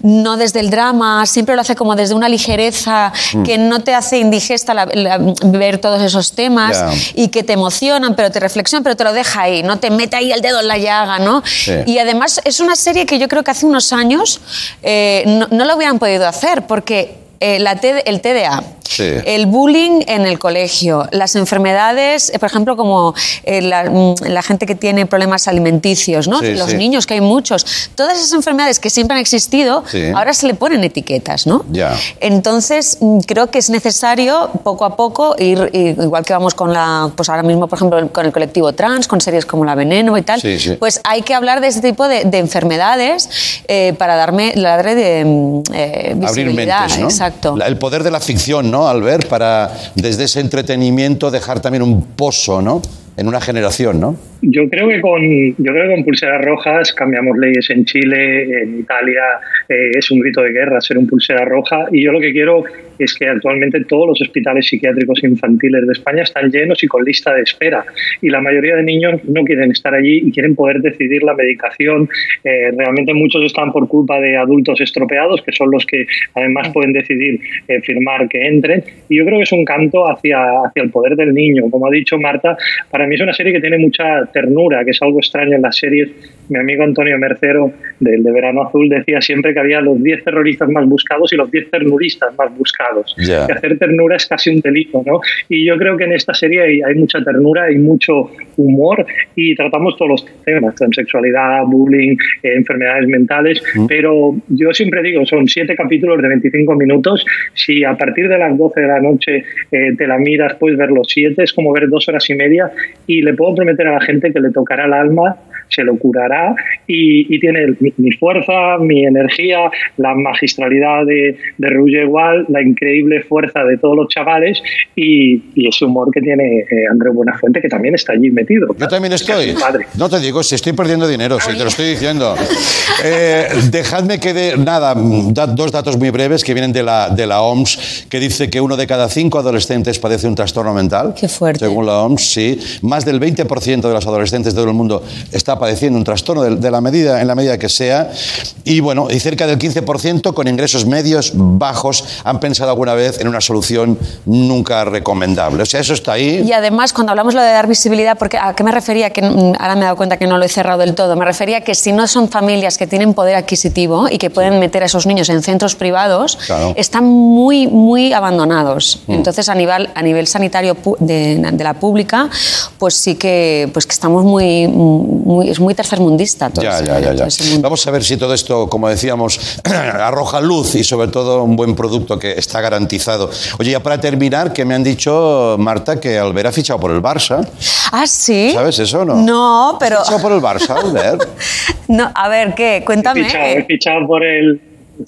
no desde el drama, siempre lo hace como desde una ligereza Mm. que no te hace indigesta la- la- ver todos esos temas y que te emocionan, pero te reflexionan, pero te lo deja ahí, no te mete ahí el dedo en la llaga, ¿no? Sí. Y además es una serie que yo creo que hace unos años eh, no, no lo hubieran podido hacer porque eh, la el TDA, Sí. el bullying en el colegio, las enfermedades, eh, por ejemplo, como eh, la, mm, la gente que tiene problemas alimenticios, ¿no? Sí, los sí. niños, que hay muchos. Todas esas enfermedades que siempre han existido, ahora se le ponen etiquetas, ¿no? Ya. Entonces, mm, creo que es necesario poco a poco ir, igual que vamos con la, pues ahora mismo, por ejemplo, con el colectivo trans, con series como La Veneno y tal, pues hay que hablar de este tipo de, de enfermedades eh, para darme, darle de mm, Abrir visibilidad. mentes, ¿no? Exacto. El poder de la ficción, ¿no, Albert? Para, desde ese entretenimiento, dejar también un pozo, ¿no? En una generación, ¿no? Yo creo que con yo creo con pulseras rojas cambiamos leyes en Chile, en Italia eh, es un grito de guerra ser un pulsera roja y yo lo que quiero es que actualmente todos los hospitales psiquiátricos infantiles de España están llenos y con lista de espera y la mayoría de niños no quieren estar allí y quieren poder decidir la medicación. Eh, realmente muchos están por culpa de adultos estropeados que son los que además pueden decidir eh, firmar que entren y yo creo que es un canto hacia hacia el poder del niño. Como ha dicho Marta, para mí es una serie que tiene mucha ternura, que es algo extraño en las series. Mi amigo Antonio Mercero, del de Verano Azul, decía siempre que había los 10 terroristas más buscados y los 10 ternuristas más buscados. Ya. Que hacer ternura es casi un delito, ¿no? Y yo creo que en esta serie hay, hay mucha ternura, hay mucho humor y tratamos todos los temas, transexualidad, bullying, eh, enfermedades mentales, pero yo siempre digo, son siete capítulos de 25 minutos, si a partir de las 12 de la noche eh, te la miras, puedes ver los siete, es como ver dos horas y media y le puedo prometer a la gente que le tocará el alma se lo curará y, y tiene mi, mi fuerza, mi energía, la magistralidad de, de Roger Wall, la increíble fuerza de todos los chavales y, y ese humor que tiene eh, Andrés Buenafuente, que también está allí metido. Yo también estoy. No te digo, si estoy perdiendo dinero, si te lo estoy diciendo. Eh, dejadme que dé, nada, da- dos datos muy breves que vienen de la, de la OMS, que dice que uno de cada cinco adolescentes padece un trastorno mental. Qué fuerte. Según la OMS, sí. más del 20% de los adolescentes de todo el mundo está padeciendo un trastorno de, de la medida, en la medida que sea. Y bueno, y cerca del 15% con ingresos medios bajos han pensado alguna vez en una solución nunca recomendable. O sea, eso está ahí. Y además, cuando hablamos lo de dar visibilidad, porque ¿a qué me refería? Que mm, ahora me he dado cuenta que no lo he cerrado del todo. Me refería que si no son familias que tienen poder adquisitivo y que pueden meter a esos niños en centros privados, Claro. están muy, muy abandonados. Mm. Entonces, a nivel, a nivel sanitario de, de la pública, pues sí que, pues que estamos muy, muy, es muy tercermundista todo Ya, ese- ya, ya, mundo. Vamos a ver si todo esto, como decíamos, arroja luz y sobre todo un buen producto que está garantizado. Oye, ya para terminar, que me han dicho, Marta, que Albert ha fichado por el Barça. Ah, sí. ¿Sabes eso o no? No, pero. ¿Ha fichado por el Barça, Albert? No, a ver, ¿qué? He Cuéntame. fichado, he fichado por el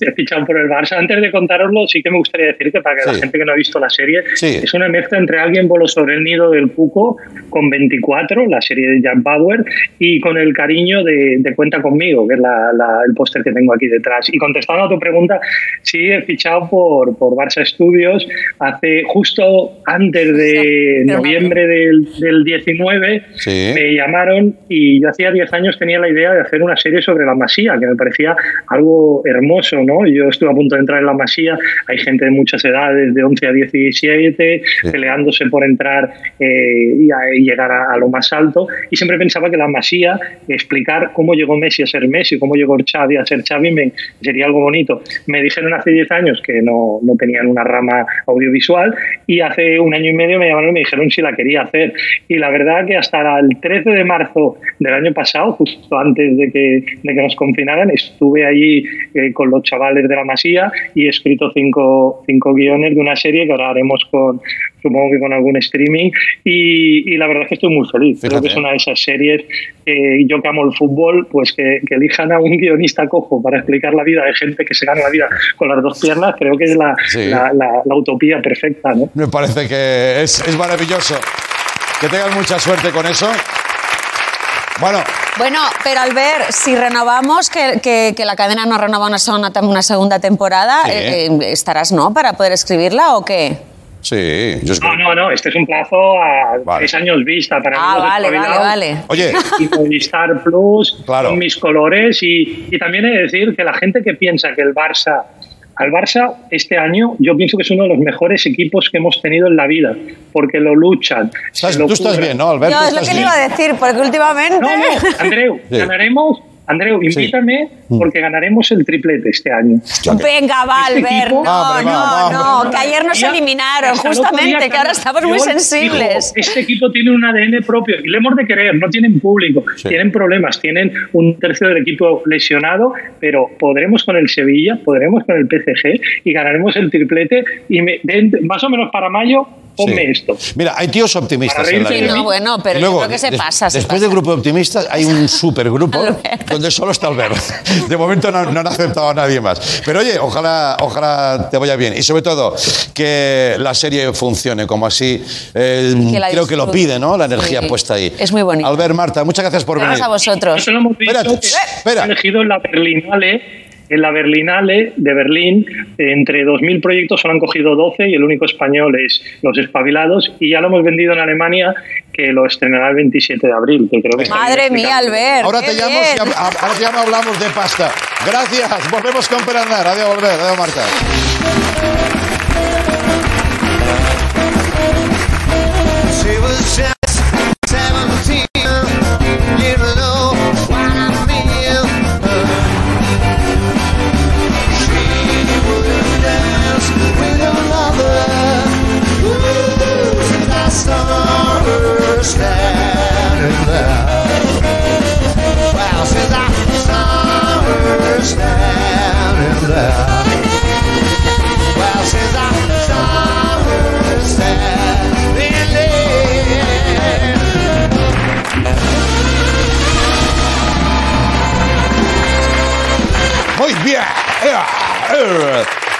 he fichado por el Barça. Antes de contároslo, sí que me gustaría decir que para que Sí. la gente que no ha visto la serie, Sí. es una mezcla entre Alguien voló sobre el nido del cuco con 24, la serie de Jack Bauer, y con el cariño de, de Cuenta conmigo, que es la- la- el póster que tengo aquí detrás. Y contestando a tu pregunta, sí he fichado por, por Barça Studios hace justo antes de noviembre del, del 19 Sí. me llamaron y yo hacía 10 años tenía la idea de hacer una serie sobre la masía, que me parecía algo hermoso, ¿no? Yo estuve a punto de entrar en la masía, hay gente de muchas edades, de 11 a 17, peleándose por entrar eh, y, a- y llegar a, a lo más alto, y siempre pensaba que la masía, explicar cómo llegó Messi a ser Messi, cómo llegó Xavi a ser Xavi, me, sería algo bonito. Me dijeron hace 10 años que no, no tenían una rama audiovisual, y hace un año y medio me llamaron y me dijeron si la quería hacer. Y la verdad que hasta el 13 de marzo del año pasado, justo antes de que, de que nos confinaran, estuve allí eh, con los chavales de la Masía y he escrito cinco, cinco guiones de una serie que ahora haremos con, supongo que con algún streaming. Y, y la verdad es que estoy muy feliz. Creo que es una de esas series que yo que amo el fútbol, pues que, que elijan a un guionista cojo para explicar la vida de gente que se gana la vida con las dos piernas, creo que es la, Sí. la, la- la utopía perfecta. ¿no? Me parece que es, es maravilloso. Que tengan mucha suerte con eso. Bueno, Bueno, pero al ver, si renovamos, que, que- que la cadena no renova una segunda, una segunda temporada, Sí. eh, eh, ¿estarás, no, para poder escribirla o qué? sí, yo es que- No, no, no, este es un plazo a tres años vista para Ah, vale, vale, vale. Oye. Y Movistar Plus, Claro. con mis colores. Y, y también he de decir que la gente que piensa que el Barça. Al Barça, este año, yo pienso que es uno de los mejores equipos que hemos tenido en la vida, porque lo luchan. Estás- lo tú estás curran. bien, ¿no, Albert? Yo es lo estás que le bien. iba a decir, porque últimamente... No, no, Andreu, Sí. ganaremos. Andreu, invítame Mm. porque ganaremos el triplete este año. Venga, va, Este Albert, equipo- no, no, va, no, que ayer nos eliminaron, día justamente, que ahora estamos muy sensibles. dijo, este equipo tiene un ADN propio y le hemos de querer, no tienen público, Sí. tienen problemas, tienen un tercio del equipo lesionado, pero podremos con el Sevilla, podremos con el PSG y ganaremos el triplete y me- de- más o menos para mayo ponme Sí. esto. Mira, hay tíos optimistas Para en la vida. No, bueno, pero luego, yo creo que se pasa, se Después pasa. del grupo de optimistas hay un supergrupo donde solo está Albert. De momento no, no han aceptado a nadie más. Pero oye, ojalá, ojalá te vaya bien. Y sobre todo, que la serie funcione como así. eh, Que creo que lo pide, ¿no? La energía Sí. puesta ahí. Es muy bonito. Albert, Marta, muchas gracias por Gracias venir. a vosotros. Eso lo hemos espera. han elegido la Berlinale, en la Berlinale de Berlín, entre 2.000 proyectos solo han cogido 12 y el único español es Los Espabilados y ya lo hemos vendido en Alemania que lo estrenará el 27 de abril, que creo que está Madre mía. Albert. Ahora te, llamo, hab- ahora te llamo, hablamos de pasta. Gracias. Volvemos con Perandar. Adiós, volver. Adiós, Marta.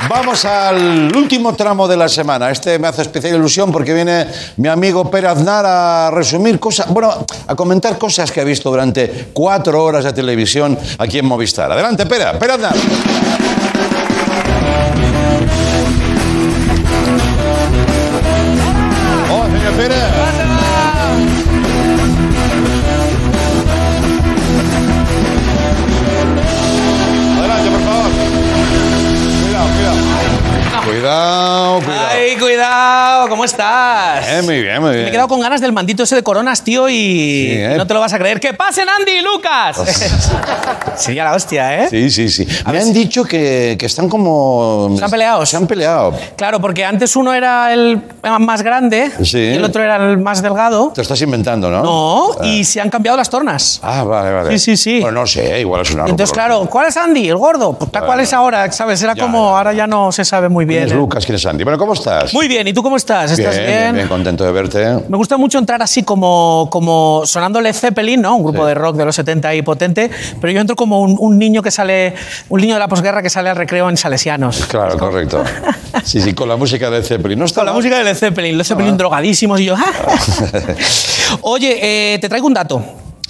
Vamos al último tramo de la semana. Este me hace especial ilusión porque viene mi amigo Pere Aznar a resumir cosas, bueno, a comentar cosas que ha visto durante cuatro horas de televisión aquí en Movistar. Adelante, Pere, Pere Aznar. Cuidado, cuidado. Ay, cuidado, ¿cómo estás? Eh, muy bien, muy bien. Me he quedado con ganas del mandito ese de coronas, tío, y Sí, ¿eh? no te lo vas a creer. ¡Que pasen Andy y Lucas! Sería la hostia, ¿eh? Sí, sí, sí. Me han dicho que, que están como... ¿Se han peleado? Se han peleado. Claro, porque antes uno era el más grande Sí. y el otro era el más delgado. Te lo estás inventando, ¿no? No, Ah. y se han cambiado las tornas. Ah, vale, vale. Sí, sí, sí. Bueno, no sé, igual es una Entonces, claro, ¿cuál es Andy? ¿El gordo? Pues, tal ¿Cuál es ahora? ¿Sabes? Era Ya, como, ahora ya no se sabe muy bien. ¿Quién es ¿eh? Lucas? ¿Quién es Andy? Bueno, ¿cómo estás? Muy bien, ¿y tú cómo estás? ¿Estás bien, bien? contento de verte. Me gusta mucho entrar así como, como sonando Led Zeppelin, ¿no? Un grupo Sí. de rock de los 70 y potente, pero yo entro como un, un niño que sale, un niño de la posguerra que sale al recreo en Salesianos. Claro, correcto. Sí, sí, con la música de Zeppelin. No está Con la música de Led Zeppelin, Led Zeppelin drogadísimos y yo... ¡ah! Oye, eh, te traigo un dato.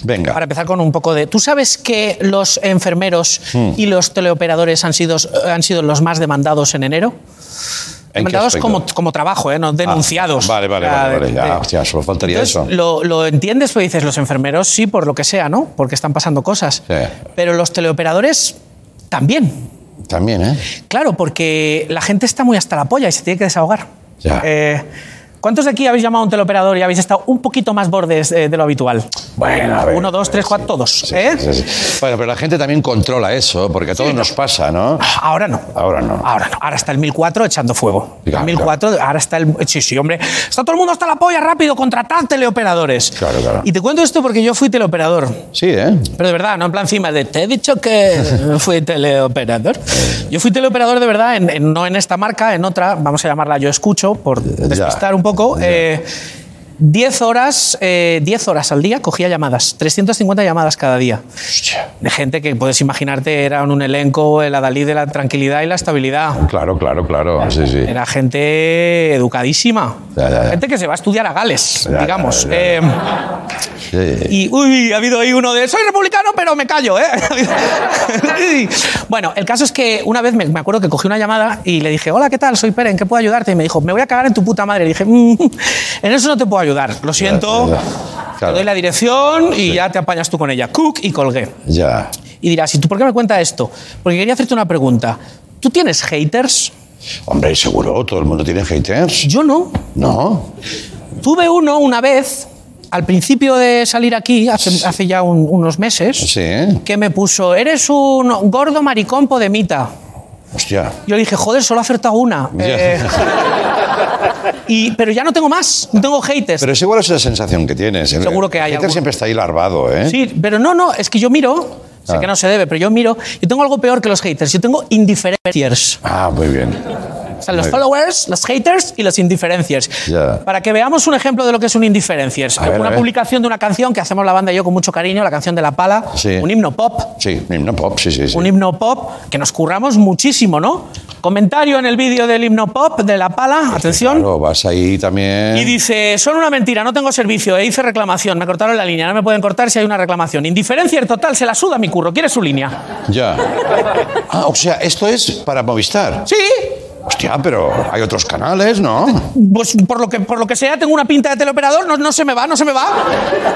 Venga. Para empezar con un poco de... ¿Tú sabes que los enfermeros Hmm. y los teleoperadores han sido, han sido los más demandados en enero? ¿En qué Demandados aspecto? como, como trabajo, ¿eh? no denunciados. Ah, vale, vale, vale, vale. de- Ya, hostia, solo faltaría Entonces, eso. Lo, lo entiendes, pues dices, los enfermeros sí, por lo que sea, ¿no? Porque están pasando cosas. Sí. Pero los teleoperadores también. También, ¿eh? Claro, porque la gente está muy hasta la polla y se tiene que desahogar. Ya. Eh, ¿Cuántos de aquí habéis llamado a un teleoperador y habéis estado un poquito más bordes eh, de lo habitual? Bueno, a ver. Uno, dos, tres, cuatro, todos. ¿eh? Sí, sí. Bueno, pero la gente también controla eso, porque a todos nos pasa, ¿no? Ahora no. Ahora no. Ahora no. Ahora está el 1004 echando fuego. Claro, el 1004, ahora está el. Sí, sí, hombre. Está todo el mundo hasta la polla, rápido, contratad teleoperadores. Claro, claro. Y te cuento esto porque yo fui teleoperador. Sí, ¿eh? Pero de verdad, no en plan encima de te he dicho que fui teleoperador. Yo fui teleoperador de verdad, en- en- no en esta marca, en otra, vamos a llamarla Yo Escucho, por despistar un poco. Eh, 10 horas, eh, 10 horas al día cogía llamadas, 350 llamadas cada día. De gente que puedes imaginarte era un elenco, el adalid de la tranquilidad y la estabilidad. Claro, claro, claro. Sí, sí. Era gente educadísima. Ya, ya, ya. Gente que se va a estudiar a Gales, digamos. Eh, Sí. y, uy, ha habido ahí uno de, soy republicano, pero me callo, ¿eh? Bueno, el caso es que una vez me, me acuerdo que cogí una llamada y le dije, hola, ¿qué tal? Soy Pere, ¿en qué puedo ayudarte? Y me dijo, me voy a cagar en tu puta madre. Y dije, "Mm, en eso no te puedo ayudar. Lo siento, te doy la dirección y ya te apañas tú con ella. Cook y colgué. Ya. Y dirás, ¿y tú por qué me cuentas esto? Porque quería hacerte una pregunta. ¿Tú tienes haters? Hombre, seguro, todo el mundo tiene haters. Yo no. No. Tuve uno una vez, al principio de salir aquí, hace, hace ya un- unos meses, Sí. que me puso, eres un gordo maricón podemita. Hostia. Yo le dije, joder, solo ha acertado una. Eh, y, pero ya no tengo más, no tengo haters. Pero es igual esa sensación que tienes. El- Seguro que hay El hater siempre está ahí larvado, ¿eh? Sí, pero no, no, es que yo miro, sé Ah. que no se debe, pero yo miro, yo tengo algo peor que los haters, yo tengo indiferenciers. Ah, muy bien. O sea, los followers, los haters y los indiferenciers. Ya. Para que veamos un ejemplo de lo que es un indiferenciers. A una ver. publicación de una canción que hacemos la banda y yo con mucho cariño, la canción de La Pala, Sí. un himno pop, Sí, himno pop, sí, sí, sí. un himno pop que nos curramos muchísimo, ¿no? Comentario en el vídeo del himno pop de La Pala, atención. Claro, vas ahí también. Y dice, son una mentira, no tengo servicio, e hice reclamación, me cortaron la línea, no me pueden cortar si hay una reclamación. Indiferencia total, se la suda mi curro, quiere su línea. Ya. Ah, o sea, esto es para Movistar. Sí, Hostia, pero hay otros canales, ¿no? pues por lo que, por lo que sea, tengo una pinta de teleoperador, no, no se me va, no se me va.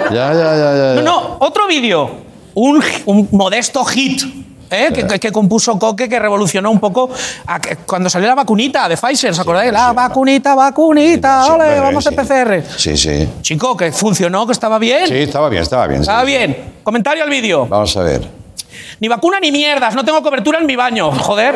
Ya, ya, ya, ya. No, no, otro vídeo. Un, un modesto hit. ¿eh? Que, que- que compuso Coque, que revolucionó un poco a cuando salió la vacunita de Pfizer, ¿os acordáis? La vacunita, vacunita, Sí, ole, vamos a sí. PCR. Sí, sí. Chico, que funcionó, que estaba bien. Sí, estaba bien, estaba bien. sí. Estaba bien. Comentario al vídeo. Vamos a ver. Ni vacuna ni mierdas, no tengo cobertura en mi baño. Joder.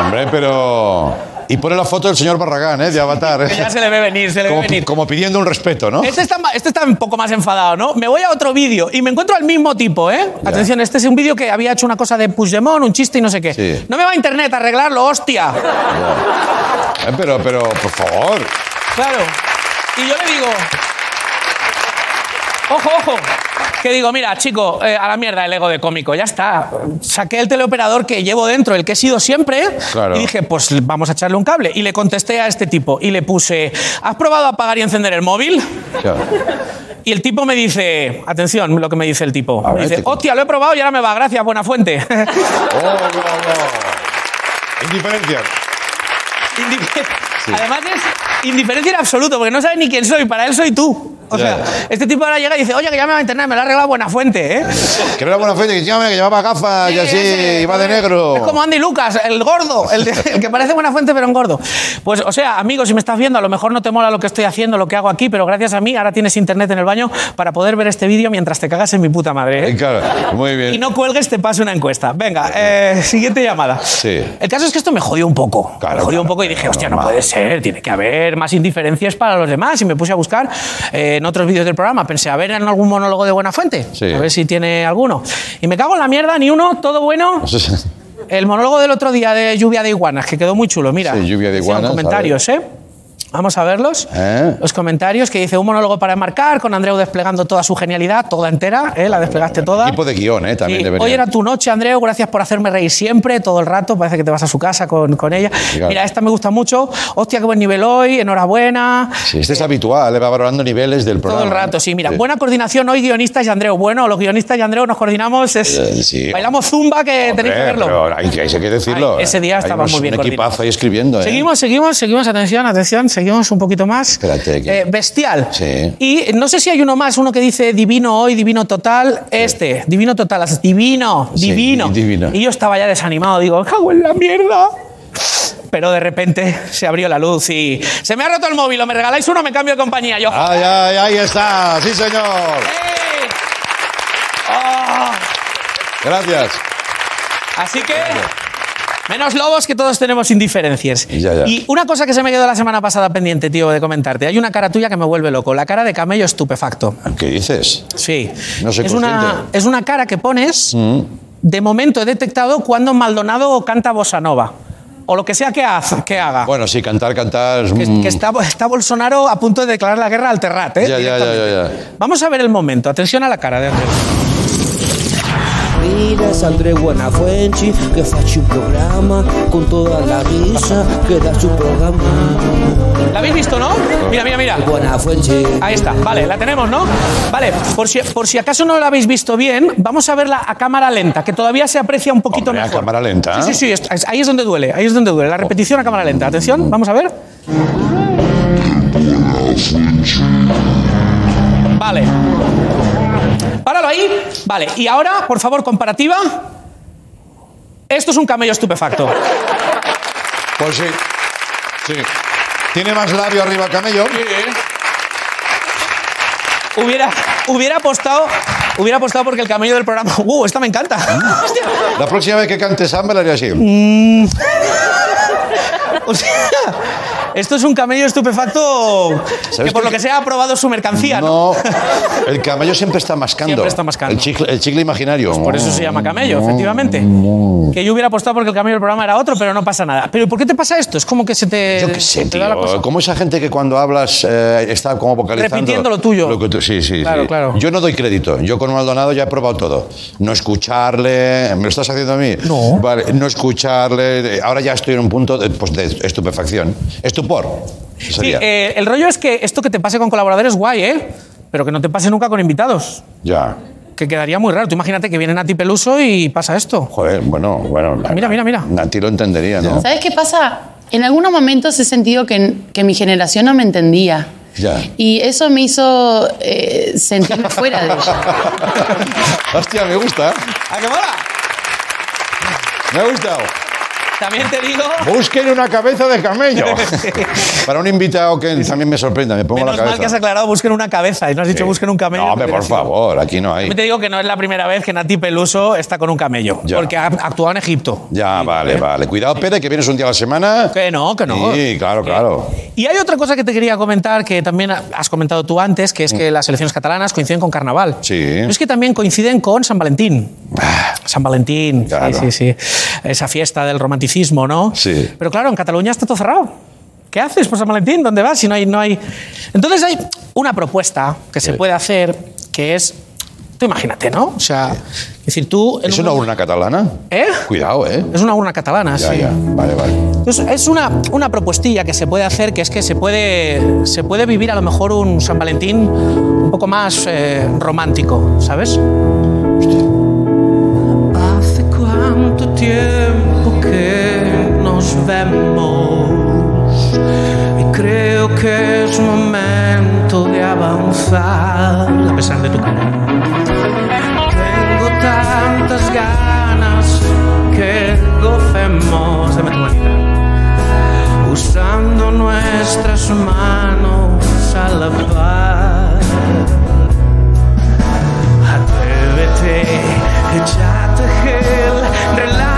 Hombre, pero. Y pone la foto del señor Barragán, ¿eh? De Avatar. Que ya se le ve venir, se le ve venir. como pidiendo un respeto, ¿no? Este está, este está un poco más enfadado, ¿no? Me voy a otro vídeo y me encuentro al mismo tipo, ¿eh? Atención, este es un vídeo que había hecho una cosa de Puigdemont, un chiste y no sé qué. Sí. No me va a internet a arreglarlo, hostia. Eh, pero, pero, por favor. Claro. Y yo le digo. Ojo, ojo. Que digo, mira, chico, eh, a la mierda el ego de cómico, ya está. Saqué el teleoperador que llevo dentro, el que he sido siempre, Claro. y dije, pues vamos a echarle un cable. Y le contesté a este tipo y le puse, ¿has probado apagar y encender el móvil? Ya. Y el tipo me dice, atención, lo que me dice el tipo. Me ver, dice, te- hostia, lo he probado y ahora me va, gracias, buena fuente. Indiferencia. Indifer- Además es indiferencia en absoluto, porque no sabe ni quién soy, para él soy tú. O sea, este tipo ahora llega y dice, oye, que ya me va a internet, me lo ha arreglado buena fuente, ¿eh? Que no era buena fuente, que llame, que llevaba gafas y así, iba de negro. Es como Andy Lucas, el gordo, el, de- el que parece buena fuente pero en gordo. Pues, o sea, amigo, si me estás viendo, a lo mejor no te mola lo que estoy haciendo, lo que hago aquí, pero gracias a mí ahora tienes internet en el baño para poder ver este vídeo mientras te cagas en mi puta madre. ¿eh? Claro, muy bien. Y no cuelgues, te paso una encuesta. Venga, eh, siguiente llamada. Sí. El caso es que esto me jodió un poco. me jodió un poco y dije, hostia, no puede ser, tiene que haber más indiferencias para los demás. Y me puse a buscar eh, en otros vídeos del programa. Pensé, a ver en algún monólogo de Buena Fuente. Sí. A ver si tiene alguno. Y me cago en la mierda, ni uno, todo bueno. El monólogo del otro día de Lluvia de Iguanas, que quedó muy chulo. Mira, Sí, Lluvia de Hicieron Iguanas, comentarios, ¿eh? Vamos a verlos. ¿Eh? Los comentarios que dice un monólogo para marcar, con Andreu desplegando toda su genialidad, toda entera, ¿eh? la desplegaste toda. Tipo de guion, ¿eh? También Sí, debería. Hoy era tu noche, Andreu. Gracias por hacerme reír siempre, todo el rato. Parece que te vas a su casa con, con ella. claro. Mira, esta me gusta mucho. Hostia, qué buen nivel hoy. Enhorabuena. Sí, este es habitual, le va valorando niveles del programa. Todo el rato, sí. Mira, Sí. buena coordinación hoy, guionistas y Andreu. Bueno, los guionistas y Andreu nos coordinamos. Es, Eh. Bailamos zumba, que tenéis que Eh, verlo. pero hay, que- hay que decirlo. Ay, ese día estaba muy bien Un equipazo ahí escribiendo, ¿eh? Seguimos, seguimos, seguimos. Atención, atención. Seguimos un poquito más. Espérate. Eh, bestial. Sí. Y no sé si hay uno más, uno que dice divino hoy, divino total. Este, divino total, divino, Sí, divino. di- divino. Y yo estaba ya desanimado, digo, cago en la mierda. Pero de repente se abrió la luz y se me ha roto el móvil, o me regaláis uno, me cambio de compañía. Yo, Ay, ay, ahí está, sí señor. Ah. Gracias. Así que. Menos lobos que todos tenemos indiferencias. Ya, ya. Y una cosa que se me quedó la semana pasada pendiente, tío, de comentarte. Hay una cara tuya que me vuelve loco. La cara de camello estupefacto. ¿Qué dices? Sí. No soy es, una, es una cara que pones. Mm. De momento he detectado cuando Maldonado canta bossa nova. O lo que sea que, haga. Bueno, sí, cantar, cantar. Que, que está, está Bolsonaro a punto de declarar la guerra al Terrat, ¿eh? Ya, ya, ya. Vamos a ver el momento. Atención a la cara de Andrés. Mira, André Buenafuente que faccio un programa con toda la risa que da su programa. ¿La habéis visto, no? Mira, mira, mira. Buenafuente. Ahí está, vale, la tenemos, ¿no? Vale, por si, por si acaso no la habéis visto bien, vamos a verla a cámara lenta, que todavía se aprecia un poquito Hombre, a mejor. cámara lenta. Sí, sí, sí, es- es- ahí es donde duele, ahí es donde duele. La repetición a cámara lenta. Atención, vamos a ver. Vale. Páralo ahí. Vale, y ahora, por favor, comparativa. Esto es un camello estupefacto. Pues sí. Sí. ¿Tiene más labio arriba el camello? Hubiera, hubiera apostado, hubiera apostado porque el camello del programa. ¡Uh, esta me encanta! Hostia. La próxima vez que cante samba la haré así. Mm. O sea, esto es un camello estupefacto que ¿Sabes por lo que sea ha probado su mercancía, ¿no? No, el camello siempre está mascando. Siempre está mascando. El chicle, el chicle imaginario. Por eso se llama camello, efectivamente. Que yo hubiera apostado porque el camello del programa era otro, pero no pasa nada. ¿Pero por qué te pasa esto? Es como que se te. Yo qué sé, tío. Como esa gente que cuando hablas eh, está como vocalizando. Repitiendo lo tuyo. que tú- sí, sí, Claro, sí. claro. Yo no doy crédito. Yo con Maldonado ya he probado todo. No escucharle. ¿Me lo estás haciendo a mí? No. Vale, no escucharle. Ahora ya estoy en un punto de, pues, de estupefacción. Sí, eh, el rollo es que esto que te pase con colaboradores es guay, ¿eh? Pero que no te pase nunca con invitados. Ya. Que quedaría muy raro. Tú imagínate que viene Nati Peluso y pasa esto. Joder, bueno, bueno. Mira, mira, mira. Nati lo entendería, ¿no? ¿Sabes qué pasa? En algunos momentos he sentido que, que mi generación no me entendía. Ya. Y eso me hizo eh, sentirme fuera de ella. Hostia, me gusta. ¿A qué mola? Me ha gustado. También te digo. Busquen una cabeza de camello. Para un invitado que también me sorprenda, me pongo Menos la mal que has cabeza. aclarado busquen una cabeza y no has dicho busquen un camello. No, hombre, por sido- favor, aquí no hay. También te digo que no es la primera vez que Nati Peluso está con un camello. Ya. Porque ha actuado en Egipto. Ya, vale, vale. Cuidado, Pere, que vienes un día a la semana. Que no, que no. Sí, claro, claro. Y hay otra cosa que te quería comentar que también has comentado tú antes, que es que las elecciones catalanas coinciden con Carnaval. Mm. Sí. Pero es que también coinciden con San Valentín. San Valentín, Claro. sí, sí, sí. Esa fiesta del romanticismo, ¿no? Sí. Pero claro, en Cataluña está todo cerrado. ¿Qué haces por San Valentín? ¿Dónde vas? Si no hay, no hay. Entonces hay una propuesta que se Sí. puede hacer que es. Tú imagínate, ¿no? O sea, es decir, tú. ¿Es una urna catalana? ¿Eh? Cuidado, ¿eh? Es una urna catalana, Ya, sí. ya. Vale, vale. Entonces, es una, una propuestilla que se puede hacer, que es que se puede, se puede vivir a lo mejor un San Valentín un poco más eh, romántico, ¿sabes? Hace cuánto tiempo nos vemos y creo que es momento de avanzar. a pesar de tu cara. Tengo tantas ganas que gocemos de tu manita, usando nuestras manos a la par. Atrévete, échate gel, relájate.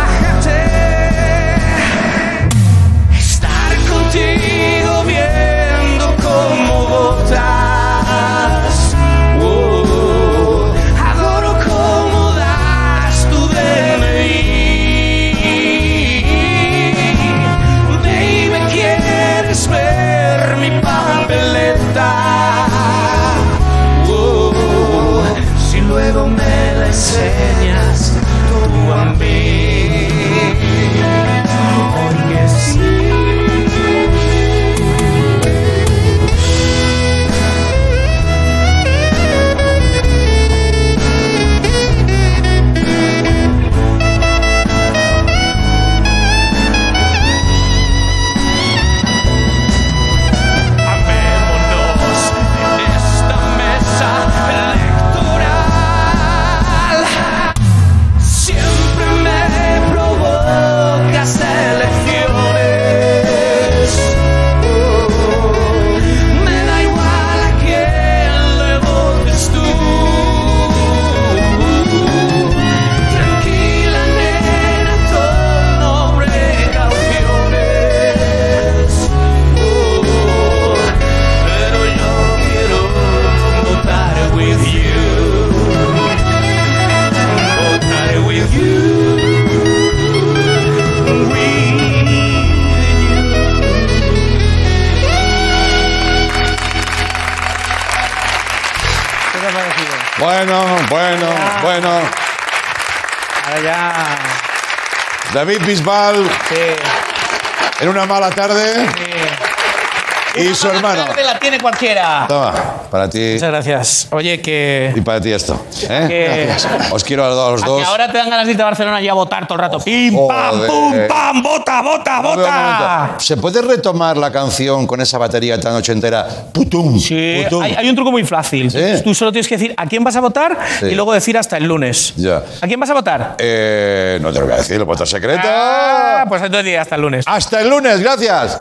Bueno. Ahora ya. David Bisbal. En una mala tarde. Y su hermano. la tiene cualquiera. Toma, para ti. Muchas gracias. Oye, que. Y para ti esto. ¿eh? Que- Os quiero a los a que dos. ahora te dan ganas de irte a Barcelona y a votar todo el rato. ¡Pim, pam, Joder. pum, pam! ¡Vota, vota, A ver, un vota! momento. ¿Se puede retomar la canción con esa batería tan ochentera? Putum. Sí, putum. hay, hay un truco muy fácil. Tú solo tienes que decir a quién vas a votar Sí. y luego decir hasta el lunes. Ya. ¿A quién vas a votar? Eh, no te lo voy a decir, el voto secreto. Ah. Pues entonces hasta el lunes. Hasta el lunes, gracias.